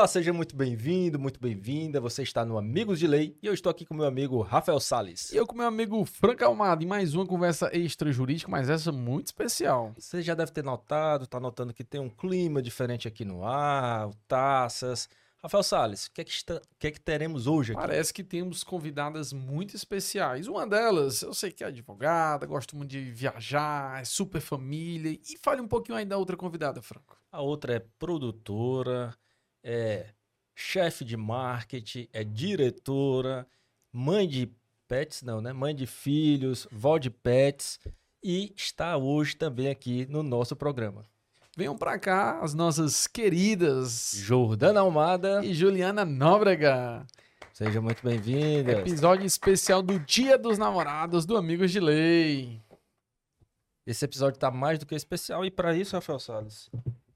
Olá, seja muito bem-vindo, muito bem-vinda. Você está no Amigos de Lei e eu estou aqui com meu amigo Rafael Sales. E eu com meu amigo Franco Almada em mais uma conversa extra-jurídica, mas essa muito especial. Você já deve ter notado, está notando que tem um clima diferente aqui no ar, taças. Rafael Sales, o que, é que, está, que é que teremos hoje aqui? Parece que temos convidadas muito especiais. Uma delas, eu sei que é advogada, gosta muito de viajar, é super família. E fale um pouquinho aí da outra convidada, Franco. A outra é produtora, é chefe de marketing, é diretora, mãe de pets, não, né? Mãe de filhos, vó de pets e está hoje também aqui no nosso programa. Venham para cá as nossas queridas Jordana Almada e Juliana Nóbrega. Seja muito bem-vinda. Episódio especial do Dia dos Namorados do Amigos de Lei. Esse episódio está mais do que especial e para isso, Rafael Salles,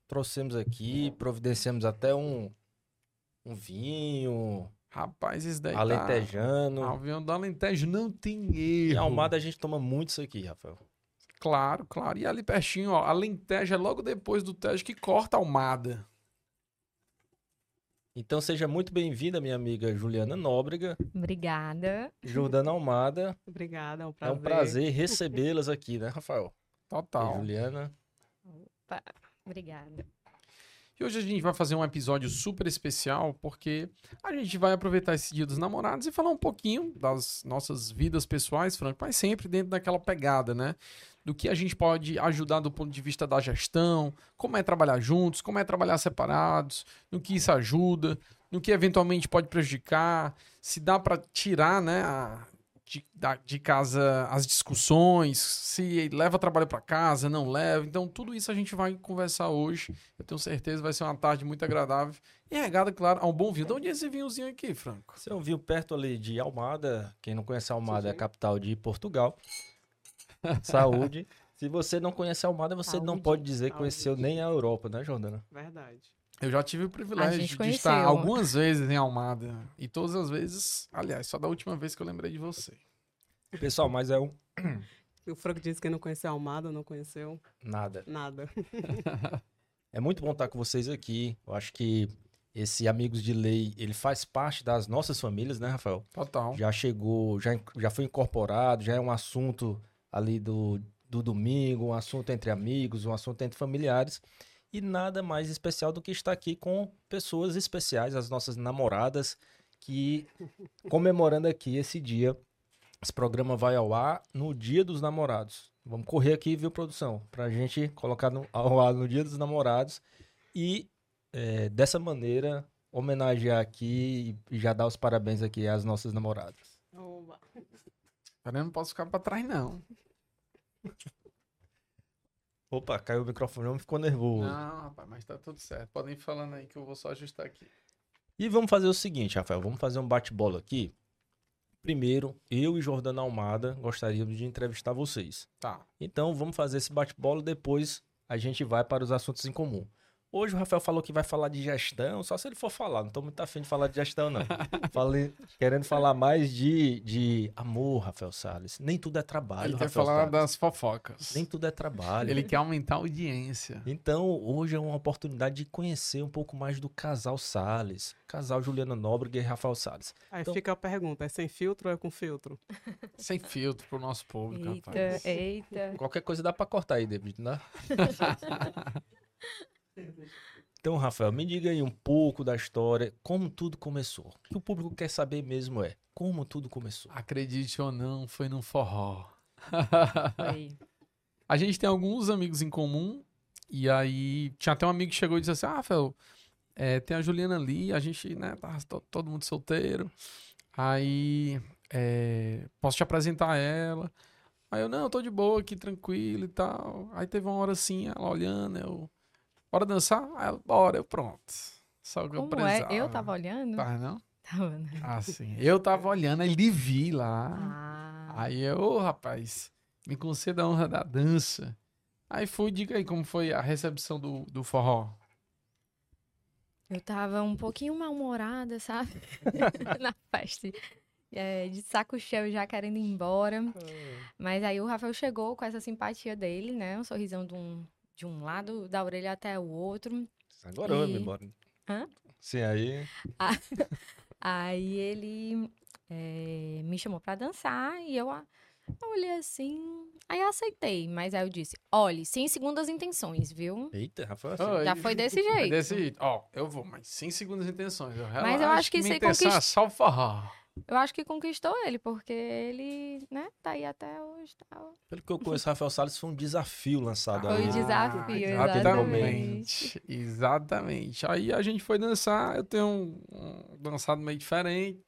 trouxemos aqui, providenciamos até um, um vinho. Rapaz, isso daí alentejano. Tá... Avião do Alentejo não tem erro. Em Almada a gente toma muito isso aqui, Rafael. Claro, claro. E ali pertinho, ó, Alentejo é logo depois do Tejo que corta a Almada. Então seja muito bem-vinda, minha amiga Juliana Nóbrega. Obrigada. Jordana Almada. Obrigada, é um prazer. É um prazer recebê-las aqui, né, Rafael? Total. E Juliana. Opa, obrigada. E hoje a gente vai fazer um episódio super especial porque a gente vai aproveitar esse dia dos namorados e falar um pouquinho das nossas vidas pessoais, Franco, mas sempre dentro daquela pegada, né? Do que a gente pode ajudar do ponto de vista da gestão, como é trabalhar juntos, como é trabalhar separados, no que isso ajuda, no que eventualmente pode prejudicar, se dá para tirar, né, a, de, de casa as discussões, se leva trabalho para casa, não leva. Então, tudo isso a gente vai conversar hoje. Eu tenho certeza vai ser uma tarde muito agradável. E regada, claro, a um bom vinho. De onde é esse vinhozinho aqui, Franco? Você é um vinho perto ali de Almada. Quem não conhece Almada é a capital de Portugal. Saúde. Se você não conhece Almada, você Saúde. não pode dizer que conheceu nem a Europa, né, Jordana? Verdade. Eu já tive o privilégio de estar algumas vezes em Almada. E todas as vezes, aliás, só da última vez que eu lembrei de você. Pessoal, mas é um. O Franco disse que não conheceu Almada, não conheceu. Nada. Nada. é muito bom estar com vocês aqui. Eu acho que esse Amigos de Lei, ele faz parte das nossas famílias, né, Rafael? Total. Já chegou, já, já foi incorporado, já é um assunto ali do, do domingo, um assunto entre amigos, um assunto entre familiares. E nada mais especial do que estar aqui com pessoas especiais, as nossas namoradas, que comemorando aqui esse dia. Esse programa vai ao ar no Dia dos Namorados. Vamos correr aqui, viu, produção? Pra gente colocar no, ao ar no Dia dos Namorados e é, dessa maneira homenagear aqui e já dar os parabéns aqui às nossas namoradas. Oba. Eu não posso ficar pra trás, não. Opa, caiu o microfone, não ficou nervoso. Não, rapaz, mas tá tudo certo. Podem ir falando aí que eu vou só ajustar aqui. E vamos fazer o seguinte, Rafael, vamos fazer um bate-bola aqui. Primeiro, eu e Jordana Almada gostaríamos de entrevistar vocês. Tá. Então, vamos fazer esse bate-bola, depois a gente vai para os assuntos em comum. Hoje o Rafael falou que vai falar de gestão, só se ele for falar. Não tô muito afim de falar de gestão, não. Falei, querendo falar mais de, de amor, Rafael Salles. Nem tudo é trabalho. Ele quer Rafael falar Salles. das fofocas. Nem tudo é trabalho. Ele quer aumentar a audiência. Então, hoje é uma oportunidade de conhecer um pouco mais do casal Salles. Casal Juliana Nóbrega e Rafael Salles. Aí então, fica a pergunta: é sem filtro ou é com filtro? sem filtro pro nosso público, eita, rapaz. Eita. Qualquer coisa dá pra cortar aí, David, né? Então, Rafael, me diga aí um pouco da história, como tudo começou. O que o público quer saber mesmo é como tudo começou. Acredite ou não, foi num forró. Foi. A gente tem alguns amigos em comum, e aí tinha até um amigo que chegou e disse assim: Ah, Rafael, é, tem a Juliana ali, a gente, né, tá todo mundo solteiro. Aí, é, posso te apresentar ela? Aí eu, não, eu tô de boa aqui, tranquilo e tal. Aí teve uma hora assim, ela olhando, eu Bora dançar? Aí ela, bora, eu pronto. Só que eu Como precisava. é? Eu tava olhando? Tá, não? Tava, né? Ah, sim. Eu tava olhando, ele vi lá. Ah, Aí eu, ô rapaz, me conceda a honra da dança. Aí fui, diga aí como foi a recepção do, do forró. eu tava um pouquinho mal-humorada, sabe? Na festa. É, de saco cheio, já querendo ir embora. Mas aí o Rafael chegou com essa simpatia dele, né? Um sorrisão de um, de um lado da orelha até o outro. Agora eu E- vou embora. Hã? Sim, aí. Aí ele eh, me chamou pra dançar e eu, eu olhei assim. Aí eu aceitei, mas aí eu disse: olhe, sem segundas intenções, viu? Eita, Rafael. Oi. Já foi desse É jeito. desse jeito. Ó, eu vou, mas sem segundas intenções. Eu Mas eu acho que minha isso aí é conquist- só forró. Eu acho que conquistou ele, porque ele, né, tá aí até hoje. Tal. Pelo que eu conheço, Rafael Salles foi um desafio lançado Foi ali. o desafio, exatamente. Exatamente. Aí a gente foi dançar, eu tenho um, um dançado meio diferente,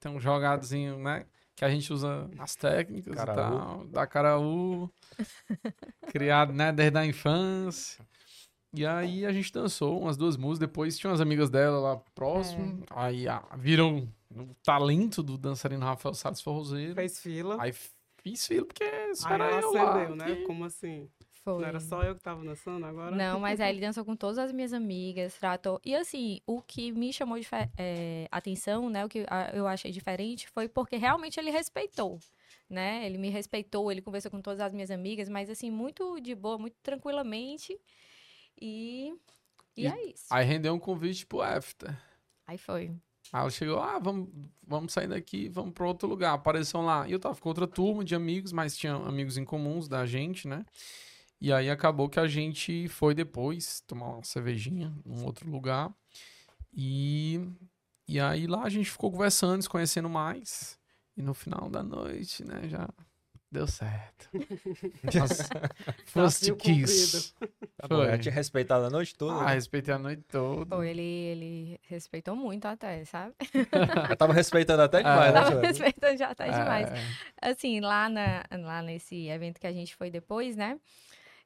tem um jogadozinho, né? Que a gente usa as técnicas Caraú. e tal, da caraú, criado, né, desde a infância. E aí a gente dançou umas duas músicas, depois tinha umas amigas dela lá próximo, aí ah, viram o talento do dançarino Rafael Salles Forrozeiro. Fez fila. Aí fiz filho, porque isso Aí era ela eu lá. né? que- Como assim? Foi. Não era só eu que tava dançando agora? Não, mas aí ele dançou com todas as minhas amigas, tratou. E assim, o que me chamou de eh, atenção, né? O que eu achei diferente foi porque realmente ele respeitou, né? Ele me respeitou, ele conversou com todas as minhas amigas, mas assim, muito de boa, muito tranquilamente. E, e, E- é isso. Aí rendeu um convite pro after. Aí foi. Aí ela chegou, ah, vamos, vamos sair daqui, vamos para outro lugar. Apareceram lá. E eu tava com outra turma de amigos, mas tinha amigos em comuns da gente, né? E aí acabou que a gente foi depois tomar uma cervejinha num outro lugar. E, e aí lá a gente ficou conversando, se conhecendo mais. E no final da noite, né, já deu certo. Nossa, first kiss. Tá bom, Foi. tinha respeitado a noite toda. Ah, né? respeitei a noite toda. Foi, ele, ele respeitou muito até, sabe? Já tava respeitando até demais, né, Tava Joana? respeitando já tá demais. É, Assim, lá, na, lá nesse evento que a gente foi depois, né?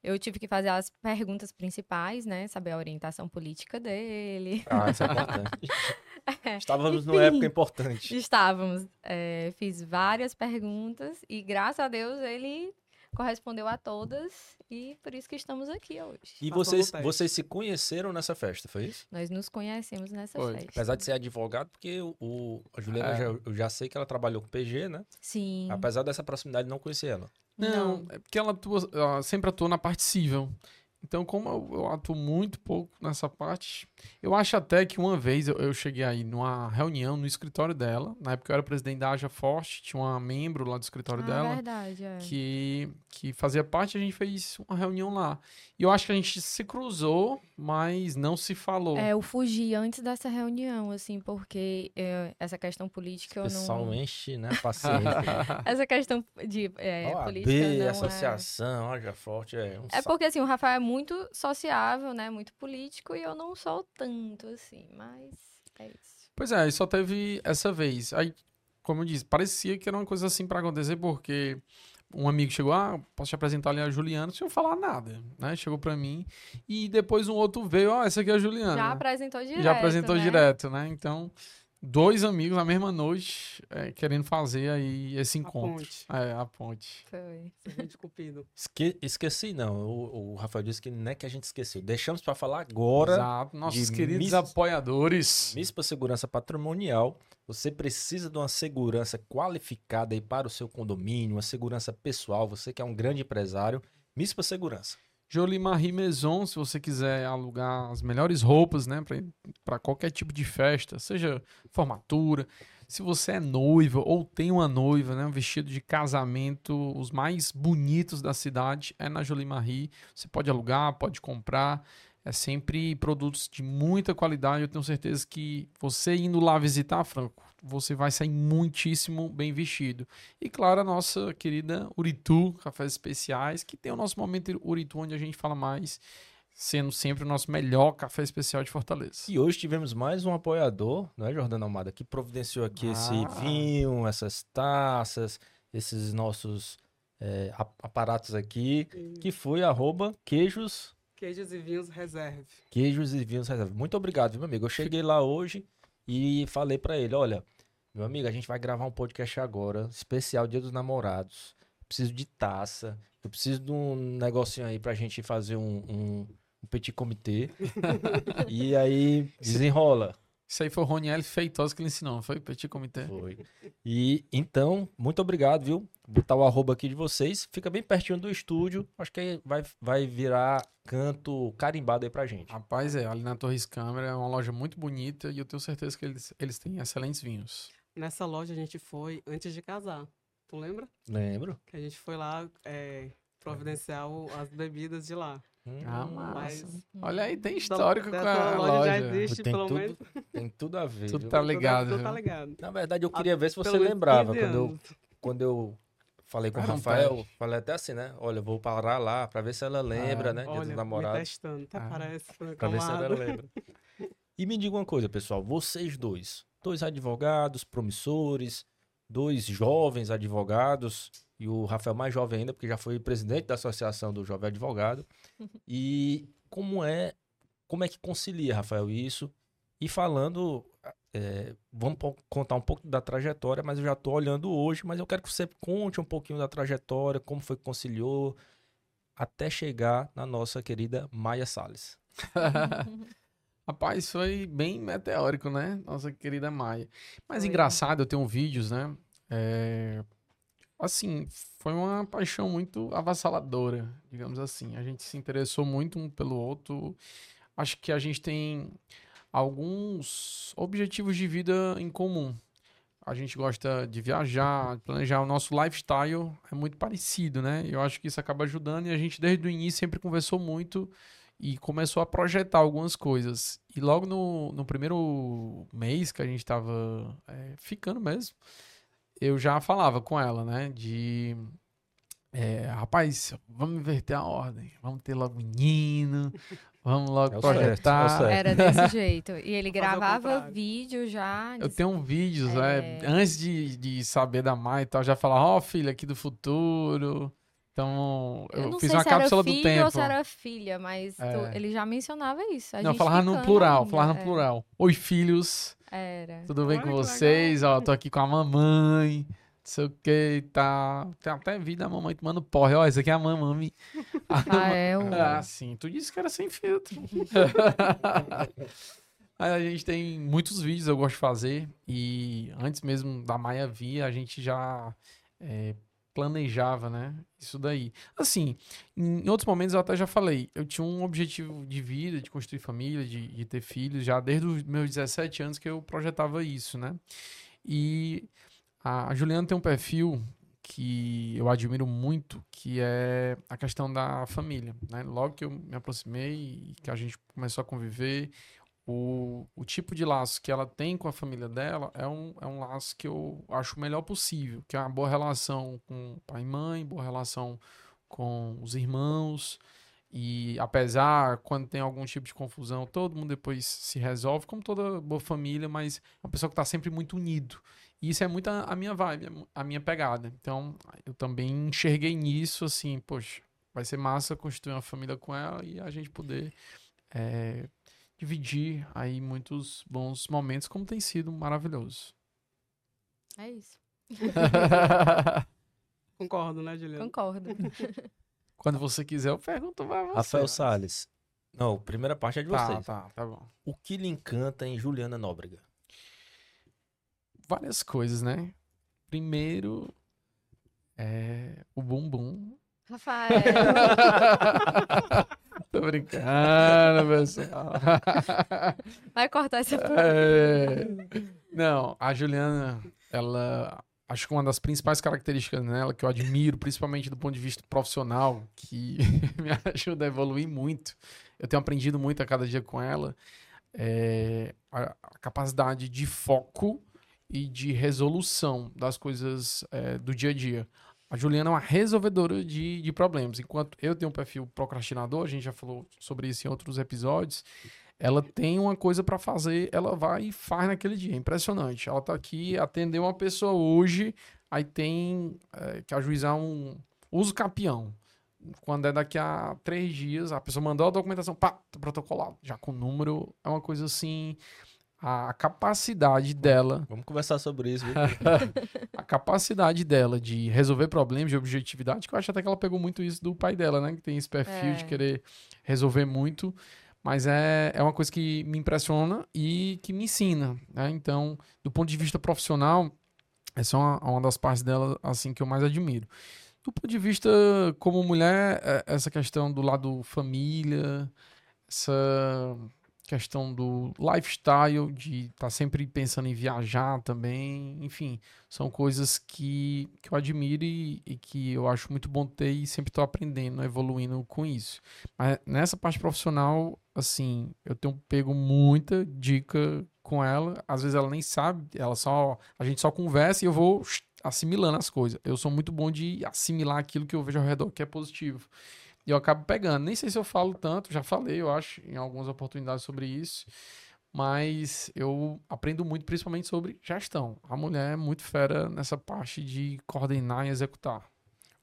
Eu tive que fazer as perguntas principais, né? Saber a orientação política dele. Ah, isso é importante. Estávamos numa Enfim. época importante. Estávamos. é, fiz várias perguntas e, graças a Deus, ele correspondeu a todas e por isso que estamos aqui hoje. E vocês, vocês se conheceram nessa festa, foi isso? Nós nos conhecemos nessa Foi. festa. Apesar de ser advogado, porque o, o- a Juliana, É. já, eu já sei que ela trabalhou com PG, né? Sim. Apesar dessa proximidade, não conhecia ela. Não, é porque ela, atua, ela sempre atuou na parte civil. Então, como eu, eu atuo muito pouco nessa parte, eu acho até que uma vez eu, eu cheguei aí numa reunião no escritório dela. Na época eu era presidente da Aja Forte, tinha uma membro lá do escritório ah, dela verdade, é. que, que fazia parte, a gente fez uma reunião lá. E eu acho que a gente se cruzou, mas não se falou. É, eu fugi antes dessa reunião, assim, porque é, essa questão política eu pessoal não... enche, né? Paciência. Essa questão de é, OAB, política não é... associação, Haja Forte, é um É porque, assim, o Rafael é muito sociável, né? Muito político e eu não sou tanto, assim, mas é isso. Pois é, só teve essa vez. Aí, como eu disse, parecia que era uma coisa assim pra acontecer, porque um amigo chegou, ah, posso te apresentar ali a Juliana, sem eu falar nada, né? Chegou pra mim. E depois um outro veio, ó, essa aqui é a Juliana. Já apresentou direto, Já apresentou né? direto, né? Então, dois amigos na mesma noite é, querendo fazer aí esse A encontro. ponte. É, a ponte. Foi. Esque- esqueci, não. O, o Rafael disse que não é que a gente esqueceu. Deixamos para falar agora. Exato. Nossos queridos Miss- apoiadores. MISPA Segurança Patrimonial. Você precisa de uma segurança qualificada aí para o seu condomínio, uma segurança pessoal. Você que é um grande empresário. MISPA Segurança. Jolie Marie Maison, se você quiser alugar as melhores roupas, né, para qualquer tipo de festa, seja formatura, se você é noiva ou tem uma noiva, né, um vestido de casamento, os mais bonitos da cidade é na Jolie Marie. Você pode alugar, pode comprar. É sempre produtos de muita qualidade. Eu tenho certeza que você indo lá visitar, Franco, você vai sair muitíssimo bem vestido. E claro, a nossa querida Uritu, Cafés Especiais, que tem o nosso momento Uritu, onde a gente fala mais, sendo sempre o nosso melhor café especial de Fortaleza. E hoje tivemos mais um apoiador, não é, Jordana Almada, que providenciou aqui esse Ah. vinho, essas taças, esses nossos é, ap- aparatos aqui, que foi arroba queijos, Queijos e vinhos reserve. queijos e vinhos reserva. Muito obrigado, meu amigo. Eu cheguei lá hoje e falei pra ele, olha, meu amigo, a gente vai gravar um podcast agora, especial Dia dos Namorados. Preciso de taça, eu preciso de um negocinho aí pra gente fazer um, um, um petit comitê. e aí desenrola. Isso aí foi o Roniel Feitosa que ele ensinou, foi? Petit Comitê. Foi. E então, muito obrigado, viu? Vou botar o arroba aqui de vocês. Fica bem pertinho do estúdio. Acho que aí vai, vai virar canto carimbado aí pra gente. Rapaz, é, ali na Torres Câmara é uma loja muito bonita e eu tenho certeza que eles, eles têm excelentes vinhos. Nessa loja a gente foi antes de casar. Tu lembra? Lembro. Que a gente foi lá é, providenciar o- as bebidas de lá. Hum, Ah, massa. Mas Olha aí, tem histórico com a loja já existe, Tem pelo tudo, menos. tem tudo a ver. Tudo tá Tudo- ligado, tudo tá viu? ligado. Na verdade, eu queria ver se você lembrava 15 quando eu, quando eu falei com o um Rafael. Falei até assim, né? Olha, eu vou parar lá pra ver se ela lembra, Ah, né? Olha, dos me namorados. testando. Até Ah. parece. Pra ver se ela lembra. E me diga uma coisa, pessoal. Vocês dois, dois advogados promissores, dois jovens advogados, e o Rafael mais jovem ainda, porque já foi presidente da Associação do Jovem Advogado. E como é, como é que concilia, Rafael, isso? E falando, é, vamos contar um pouco da trajetória, mas eu já estou olhando hoje, mas eu quero que você conte um pouquinho da trajetória, como foi que conciliou, até chegar na nossa querida Maia Salles. Rapaz, foi bem meteórico, né? Nossa querida Maia. Mas Foi. engraçado, eu tenho vídeos, né? É, Assim, foi uma paixão muito avassaladora, digamos assim. A gente se interessou muito um pelo outro. Acho que a gente tem alguns objetivos de vida em comum. A gente gosta de viajar, de planejar. O nosso lifestyle é muito parecido, né? Eu acho que isso acaba ajudando e a gente, desde o início, sempre conversou muito e começou a projetar algumas coisas. E logo no, no primeiro mês que a gente tava é, ficando mesmo, eu já falava com ela, né? De. é, rapaz, vamos inverter a ordem. Vamos ter logo menino. Vamos logo É certo, é projetar. certo. Era desse jeito. E ele gravava vídeo já. Eu tenho vídeos, né? É. Antes de, de saber da Mai e tal, já falava, ó, filha aqui do futuro. Então, eu, Eu não fiz sei uma cápsula do tempo. ou se era filha, mas tu- É. ele já mencionava isso. a Não, gente falava no plural, ainda, falava no é, plural. Oi, filhos. Era. Tudo bem Olha com vocês? Ó, tô aqui com a mamãe. Não sei o que e tal. Tem até vídeo da mamãe tomando porre. Ó, esse aqui é a mamãe. A Rafael. Ah, sim. Tu disse que era sem filtro. Aí a gente tem muitos vídeos eu gosto de fazer. E antes mesmo da Maia vir, a gente já é, planejava, né? Isso daí. Assim, em outros momentos eu até já falei. Eu tinha um objetivo de vida, de construir família, de, de ter filhos, já desde os meus 17 anos que eu projetava isso, né? E a Juliana tem um perfil que eu admiro muito, que é a questão da família, né? Logo que eu me aproximei e que a gente começou a conviver, o, o tipo de laço que ela tem com a família dela é um, é um laço que eu acho o melhor possível, que é uma boa relação com pai e mãe, boa relação com os irmãos, e apesar, quando tem algum tipo de confusão, todo mundo depois se resolve, como toda boa família, mas é uma pessoa que está sempre muito unido. E isso é muito a, a minha vibe, a minha pegada. Então, eu também enxerguei nisso, assim, poxa, vai ser massa construir uma família com ela e a gente poder é, dividir aí muitos bons momentos, como tem sido maravilhoso. É isso. Concordo, né, Juliana? Concordo. Quando você quiser, eu pergunto pra você. Rafael Salles. Não, a primeira parte é de Tá, vocês. tá, tá bom. O que lhe encanta em Juliana Nóbrega? Várias coisas, né? Primeiro, é o bumbum. Rafael. Tô brincando, pessoal. Vai cortar essa É. Não, a Juliana, ela. Acho que uma das principais características nela, que eu admiro, principalmente do ponto de vista profissional, que me ajuda a evoluir muito, eu tenho aprendido muito a cada dia com ela, é a, a capacidade de foco e de resolução das coisas é, do dia a dia. A Juliana é uma resolvedora de, de problemas. Enquanto eu tenho um perfil procrastinador, a gente já falou sobre isso em outros episódios, ela tem uma coisa pra fazer, ela vai e faz naquele dia. É impressionante. Ela tá aqui, atendeu uma pessoa hoje, aí tem é, que ajuizar um uso capião. Quando é daqui a três dias, a pessoa mandou a documentação, pá, tá protocolado. Já com o número, é uma coisa assim. A capacidade dela Vamos conversar sobre isso, viu? a capacidade dela de resolver problemas de objetividade, que eu acho até que ela pegou muito isso do pai dela, né? Que tem esse perfil de É. querer resolver muito. Mas é, é uma coisa que me impressiona e que me ensina, né? Então, do ponto de vista profissional, essa é uma, uma das partes dela, assim, que eu mais admiro. Do ponto de vista como mulher, é- essa questão do lado família, essa questão do lifestyle, de estar sempre pensando em viajar também, enfim, são coisas que, que eu admiro e, e que eu acho muito bom ter e sempre estou aprendendo, evoluindo com isso. Mas nessa parte profissional, assim, eu tenho pego muita dica com ela, às vezes ela nem sabe, ela só, a gente só conversa e eu vou assimilando as coisas. Eu sou muito bom de assimilar aquilo que eu vejo ao redor que é positivo. E eu acabo pegando. Nem sei se eu falo tanto, já falei, eu acho, em algumas oportunidades sobre isso. Mas eu aprendo muito, principalmente sobre gestão. A mulher é muito fera nessa parte de coordenar e executar.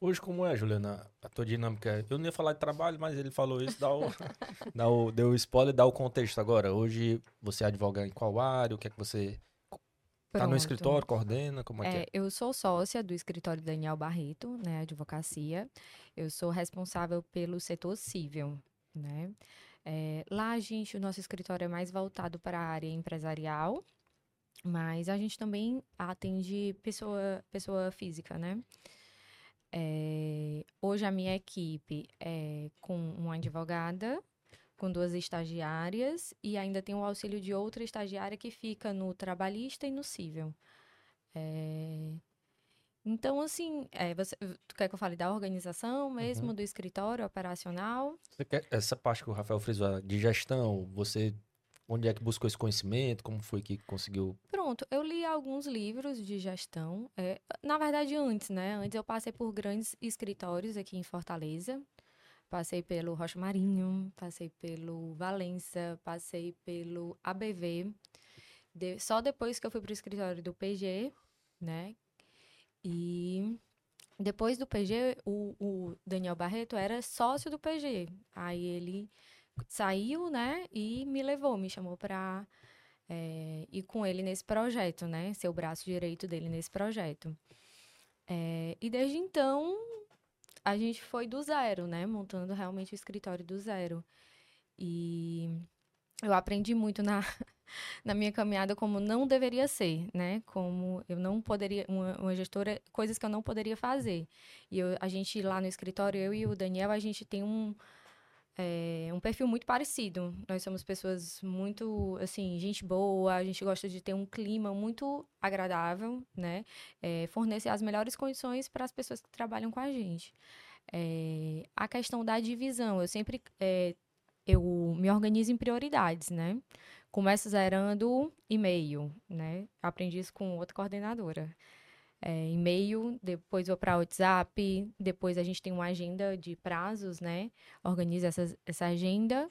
Hoje, como é, Juliana, a tua dinâmica? Eu não ia falar de trabalho, mas ele falou isso, dá o, dá o, deu o spoiler, dá o contexto agora. Hoje, você advoga em qual área? O que é que você... Tá no Pronto. escritório, coordena? Como é, que é? É, eu sou sócia do escritório Daniel Barreto, né, advocacia. Eu sou responsável pelo setor civil, né? É, lá a gente, o nosso escritório é mais voltado para a área empresarial, mas a gente também atende pessoa, pessoa física, né? É, hoje a minha equipe é com uma advogada, com duas estagiárias e ainda tem o auxílio de outra estagiária que fica no trabalhista e no civil. É, Então, assim, é, você, tu quer que eu fale da organização mesmo, do escritório operacional? Essa parte que o Rafael frisou, de gestão, você... Onde é que buscou esse conhecimento? Como foi que conseguiu... Pronto, eu li alguns livros de gestão. é, na verdade, antes, né? Antes eu passei por grandes escritórios aqui em Fortaleza. Passei pelo Rocha Marinho, passei pelo Valença, passei pelo ABV. De- só depois que eu fui para o escritório do PG, né? E depois do PG, o, o Daniel Barreto era sócio do PG. Aí ele saiu, né? E me levou, me chamou para é, ir com ele nesse projeto, né? Ser o braço direito dele nesse projeto. É, e desde então, a gente foi do zero, né? Montando realmente o escritório do zero. E eu aprendi muito na, na minha caminhada como não deveria ser, né? Como eu não poderia, uma, uma gestora, coisas que eu não poderia fazer. E eu- a gente lá no escritório, eu e o Daniel, a gente tem um, é, um perfil muito parecido. Nós somos pessoas muito, assim, gente boa, a gente gosta de ter um clima muito agradável, né? É, fornecer as melhores condições para as pessoas que trabalham com a gente. É, a questão da divisão, eu sempre é, eu me organizo em prioridades, né? Começo zerando e-mail, né? Aprendi isso com outra coordenadora. É, e-mail, depois vou para WhatsApp, depois a gente tem uma agenda de prazos, né? Organizo essa, essa agenda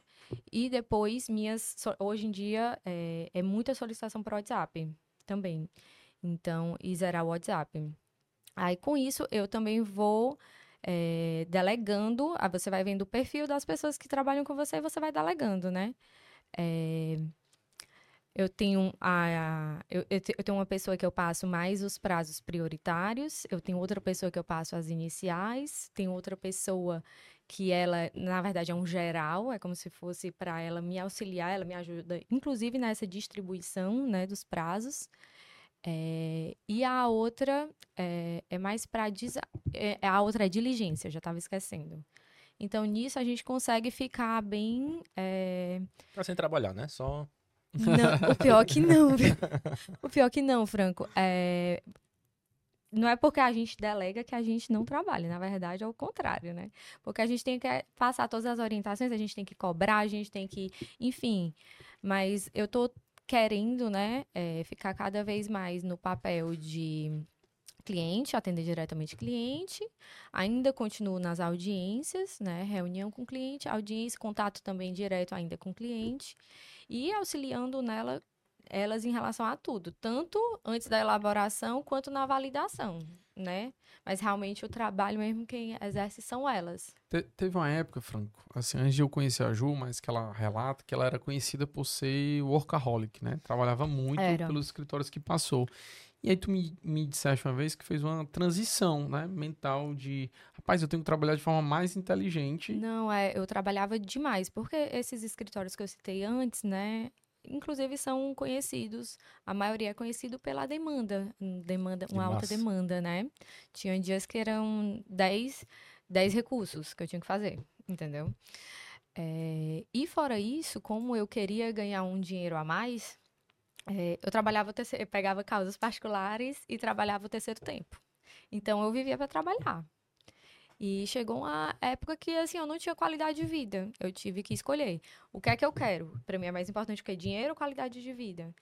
e depois minhas hoje em dia é, é muita solicitação para WhatsApp também. Então, e zerar o WhatsApp. Aí com isso eu também vou é, delegando, aí você vai vendo o perfil das pessoas que trabalham com você e você vai delegando, né? É, eu tenho a, a- eu, eu te- eu tenho uma pessoa que eu passo mais os prazos prioritários, eu tenho outra pessoa que eu passo as iniciais, tem outra pessoa que ela, na verdade, é um geral, é como se fosse para ela me auxiliar, ela me ajuda, inclusive nessa distribuição, né, dos prazos. É, e a outra é, é mais para é, a outra é diligência, eu já estava esquecendo. Então, nisso a gente consegue ficar bem. é, sem trabalhar, né? Só... não, o pior que não? O pior que não, Franco. É... Não é porque a gente delega que a gente não trabalha, na verdade é o contrário, né? Porque a gente tem que eh, passar todas as orientações, a gente tem que cobrar, a gente tem que, enfim. Mas eu tô querendo, né, eh, ficar cada vez mais no papel de cliente, atender diretamente cliente. Ainda continuo nas audiências, né? Reunião com cliente, audiência, contato também direto ainda com cliente e auxiliando nela elas em relação a tudo, tanto antes da elaboração quanto na validação, né? Mas realmente o trabalho mesmo quem exerce são elas. Te- teve uma época, Franco, assim, antes de eu conhecer a Ju, mas que ela relata que ela era conhecida por ser workaholic, né? Trabalhava muito Era. pelos escritórios que passou. E aí tu me, me disseste uma vez que fez uma transição, né, mental de, rapaz, eu tenho que trabalhar de forma mais inteligente. Não, é, eu trabalhava demais, porque esses escritórios que eu citei antes, né, inclusive são conhecidos, a maioria é conhecido pela demanda, demanda uma alta demanda, né? Tinha dias que eram 10, 10 recursos que eu tinha que fazer, entendeu? É, e fora isso, como eu queria ganhar um dinheiro a mais, é, eu trabalhava, o terceiro, eu pegava causas particulares e trabalhava o terceiro tempo. Então eu vivia para trabalhar. E chegou uma época que assim, eu não tinha qualidade de vida. Eu tive que escolher. O que é que eu quero? Para mim é mais importante que dinheiro ou qualidade de vida.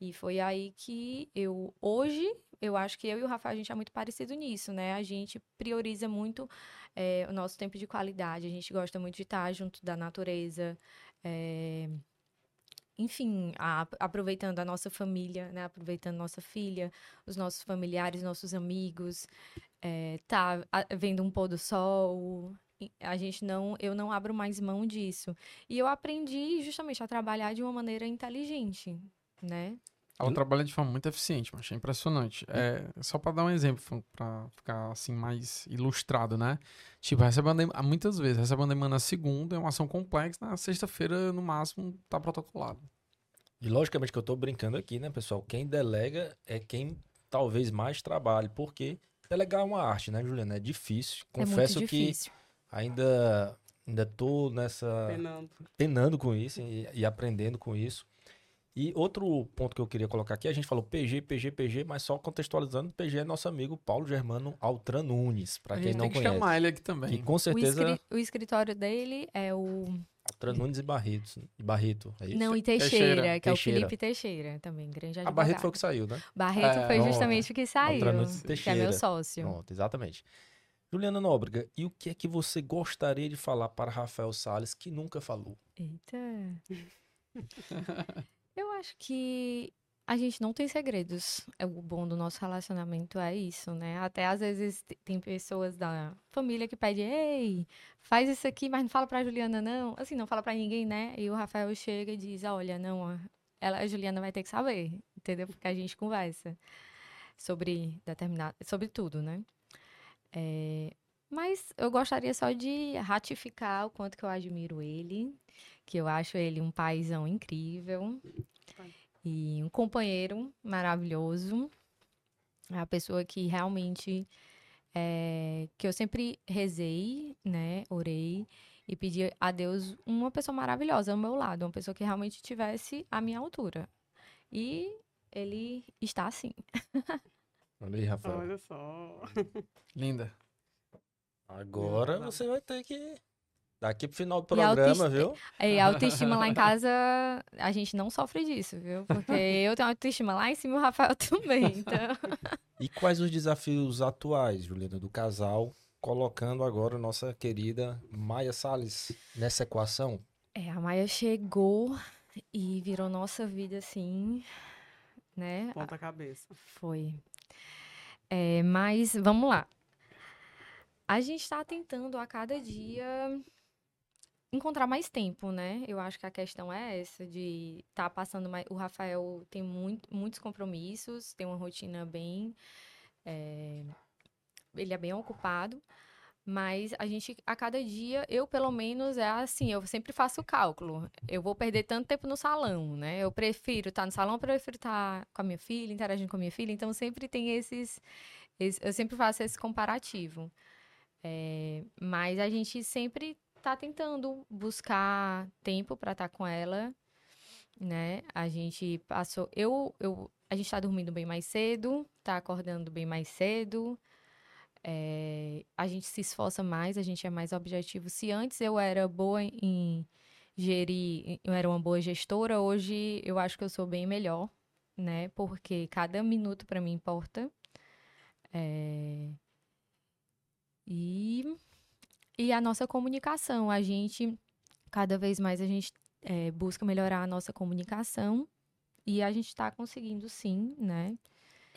E foi aí que eu hoje eu acho que eu e o Rafael a gente é muito parecido nisso, né? A gente prioriza muito é, o nosso tempo de qualidade. A gente gosta muito de estar junto da natureza. é, enfim, a- aproveitando a nossa família, né? Aproveitando nossa filha, os nossos familiares, nossos amigos, é, tá vendo um pôr do sol. A gente não, eu não abro mais mão disso. E eu aprendi justamente a trabalhar de uma maneira inteligente, né? Ela trabalha de forma muito eficiente, mas é impressionante. É, só para dar um exemplo, para ficar assim mais ilustrado, né? Tipo, recebe uma dem- muitas vezes, recebe uma demanda na segunda, é uma ação complexa, na sexta-feira, no máximo, tá protocolado. E logicamente que eu tô brincando aqui, né, pessoal? Quem delega é quem talvez mais trabalhe, porque delegar é uma arte, né, Juliana? É difícil. Confesso é muito que difícil. ainda ainda tô nessa Penando. penando com isso e, e aprendendo com isso. E outro ponto que eu queria colocar aqui, a gente falou PG, PG, PG, mas só contextualizando, PG é nosso amigo Paulo Germano Altran Nunes, para a quem gente não tem que conhece. chamar ele aqui Que também. com O, certeza escri- o escritório dele é o. Altran Nunes e Barreto, e Barreto, é isso? Não, e Teixeira. Teixeira, que é o Teixeira. Felipe Teixeira, também, grande A advogado. Barreto foi o que saiu, né? Barreto É, foi pronto. justamente o que saiu, Altran Nunes e que é Teixeira. meu sócio. Pronto, exatamente. Juliana Nóbrega, e o que é que você gostaria de falar para Rafael Salles que nunca falou? Eita. Acho que a gente não tem segredos. É o bom do nosso relacionamento é isso, né? Até às vezes te- tem pessoas da família que pedem, ei, faz isso aqui, mas não fala pra Juliana, não. Assim, não fala pra ninguém, né? E o Rafael chega e diz, olha, não, ela, a Juliana vai ter que saber, entendeu? Porque a gente conversa sobre determinado, sobre tudo, né? É, mas eu gostaria só de ratificar o quanto que eu admiro ele, que eu acho ele um paizão incrível e um companheiro maravilhoso. A pessoa que realmente é, que eu sempre rezei, né, orei e pedi a Deus uma pessoa maravilhosa ao meu lado, uma pessoa que realmente tivesse a minha altura. E ele está assim. Olha aí, Rafael. Olha só. Linda. Agora você vai ter que. Daqui pro final do programa, autoesti- viu? E a autoestima lá em casa, a gente não sofre disso, viu? Porque eu tenho autoestima lá em cima e o Rafael também. Então, E quais os desafios atuais, Juliana, do casal, colocando agora nossa querida Maia Salles nessa equação? é, a Maia chegou e virou nossa vida assim, né? Ponta cabeça. Foi. É, mas vamos lá. A gente está tentando a cada dia encontrar mais tempo, né? Eu acho que a questão é essa de estar passando mais. O Rafael tem muito, muitos compromissos, tem uma rotina bem. é, Ele é bem ocupado. Mas a gente, a cada dia, eu pelo menos é assim, eu sempre faço o cálculo. Eu vou perder tanto tempo no salão, né? Eu prefiro estar no salão, eu prefiro estar com a minha filha, interagindo com a minha filha. Então sempre tem esses. esse- eu sempre faço esse comparativo. É, mas a gente sempre tá tentando buscar tempo para estar com ela, né? A gente passou. Eu, eu, a gente tá dormindo bem mais cedo, tá acordando bem mais cedo. É, a gente se esforça mais, a gente é mais objetivo. Se antes eu era boa em gerir, eu era uma boa gestora, hoje eu acho que eu sou bem melhor, né? Porque cada minuto para mim importa. É, E, e a nossa comunicação, a gente, cada vez mais a gente é, busca melhorar a nossa comunicação e a gente está conseguindo sim, né?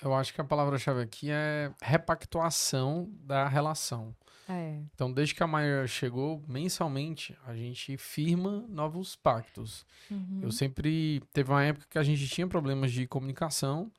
Eu acho que a palavra-chave aqui é repactuação da relação. É, Então, desde que a Maia chegou, mensalmente, a gente firma novos pactos. uhum, Eu sempre. Teve uma época que a gente tinha problemas de comunicação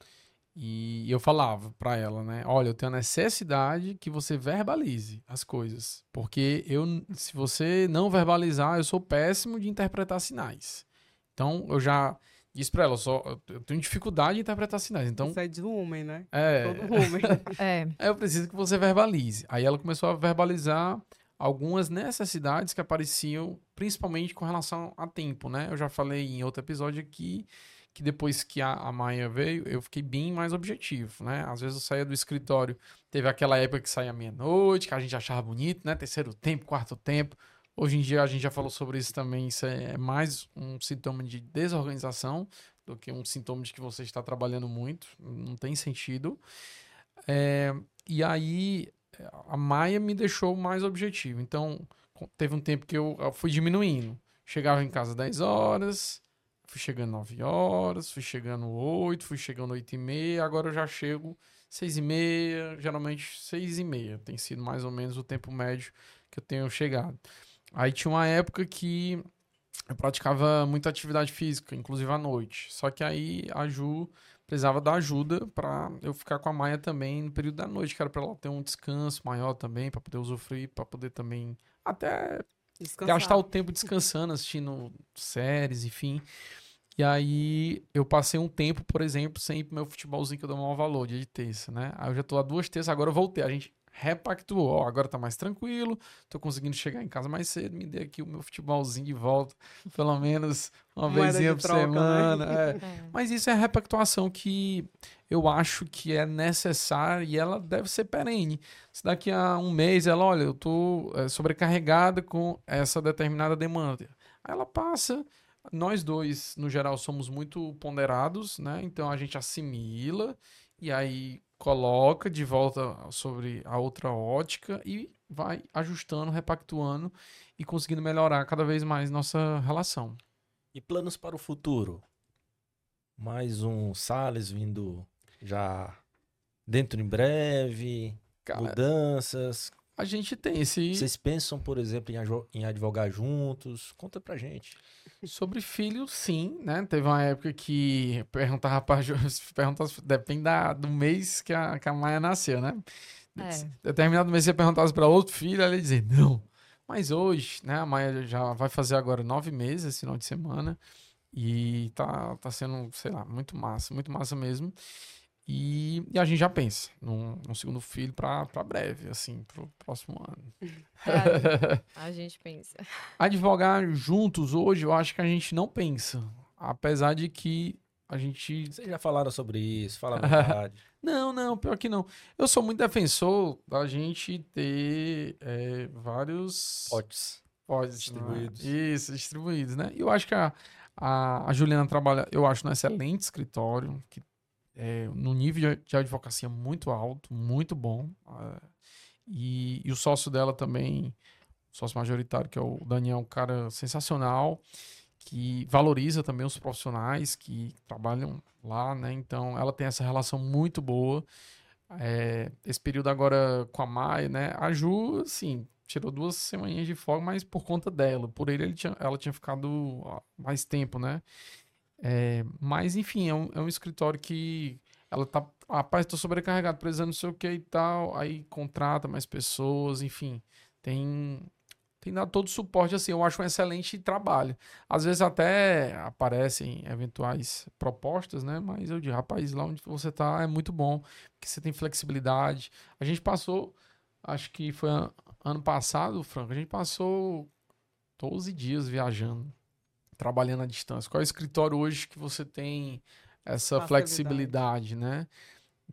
E eu falava pra ela, né? Olha, eu tenho a necessidade que você verbalize as coisas. Porque eu, se você não verbalizar, eu sou péssimo de interpretar sinais. Então, eu já disse pra ela, eu, só, eu tenho dificuldade de interpretar sinais. Então, Isso é de homem, né? é, Todo homem. É. Eu preciso que você verbalize. Aí ela começou a verbalizar algumas necessidades que apareciam, principalmente com relação a tempo, né? Eu já falei em outro episódio aqui que depois que a, a Maia veio, eu fiquei bem mais objetivo, né? Às vezes eu saía do escritório, teve aquela época que saía meia-noite, que a gente achava bonito, né? Terceiro tempo, quarto tempo. Hoje em dia a gente já falou sobre isso também, isso é mais um sintoma de desorganização do que um sintoma de que você está trabalhando muito, não tem sentido. É, e aí a Maia me deixou mais objetivo. Então, teve um tempo que eu, eu fui diminuindo. Chegava em casa 10 horas, fui chegando 9 horas, fui chegando 8, fui chegando 8 e meia, agora eu já chego 6 e meia, geralmente 6 e meia. Tem sido mais ou menos o tempo médio que eu tenho chegado. Aí tinha uma época que eu praticava muita atividade física, inclusive à noite. Só que aí a Ju precisava da ajuda para eu ficar com a Maia também no período da noite, que era para ela ter um descanso maior também, para poder usufruir, para poder também até Descansar. gastar o tempo descansando, assistindo séries, enfim. E aí eu passei um tempo, por exemplo, sem ir pro meu futebolzinho que eu dou maior valor, dia de terça, né? Aí eu já tô há duas terças, agora eu voltei. A gente repactuou, agora tá mais tranquilo, tô conseguindo chegar em casa mais cedo, me dê aqui o meu futebolzinho de volta, pelo menos uma vezinha de por troca, né? semana. é. É. Mas isso é a repactuação que eu acho que é necessária e ela deve ser perene. Se daqui a um mês ela, olha, eu tô é, sobrecarregada com essa determinada demanda. Aí ela passa. Nós dois, no geral, somos muito ponderados, né? Então a gente assimila e aí coloca de volta sobre a outra ótica e vai ajustando, repactuando e conseguindo melhorar cada vez mais nossa relação. E planos para o futuro? Mais um Salles vindo já dentro em breve, Cara, mudanças. a gente tem esse. Vocês pensam, por exemplo, em advogar juntos? Conta pra gente. Sobre filho, sim, né? Teve uma época que perguntava pra Ju, perguntava, depende da, do mês que a, que a Maia nasceu, né? É. Determinado mês você perguntasse para outro filho, ela ia dizer não. Mas hoje, né, a Maia já vai fazer agora nove meses esse final de semana. E tá, tá sendo, sei lá, muito massa, muito massa mesmo. E, e a gente já pensa num, num segundo filho pra breve, assim, pro próximo ano. É, a gente pensa. Advogar juntos hoje, eu acho que a gente não pensa. Apesar de que a gente. Vocês já falaram sobre isso, fala a verdade. Não, não, pior que não. Eu sou muito defensor da gente ter é, vários Potes. pods distribuídos. né? Isso, distribuídos, né? E eu acho que a, a, a Juliana trabalha, eu acho, num excelente escritório, que é no nível de, advocacia muito alto, muito bom. ah, e, e o sócio dela também, sócio majoritário, que é o Daniel, um cara sensacional, que valoriza também os profissionais que trabalham lá, né? Então, ela tem essa relação muito boa. É, esse período agora com a Maia, né? A Ju, assim, tirou duas semaninhas de folga, mas por conta dela. Por ele, ele tinha- ela tinha ficado mais tempo, né? É, mas, enfim, é um, é um escritório que ela tá. Rapaz, tô sobrecarregado, precisando não sei o que e tal. Aí contrata mais pessoas, enfim. Tem. Tem dado todo o suporte, assim, eu acho um excelente trabalho. Às vezes até aparecem eventuais propostas, né? Mas eu digo, rapaz, lá onde você tá é muito bom, porque você tem flexibilidade. A gente passou, acho que foi an- ano passado, Franco, a gente passou 12 dias viajando, trabalhando à distância. Qual é o escritório hoje que você tem essa flexibilidade, né?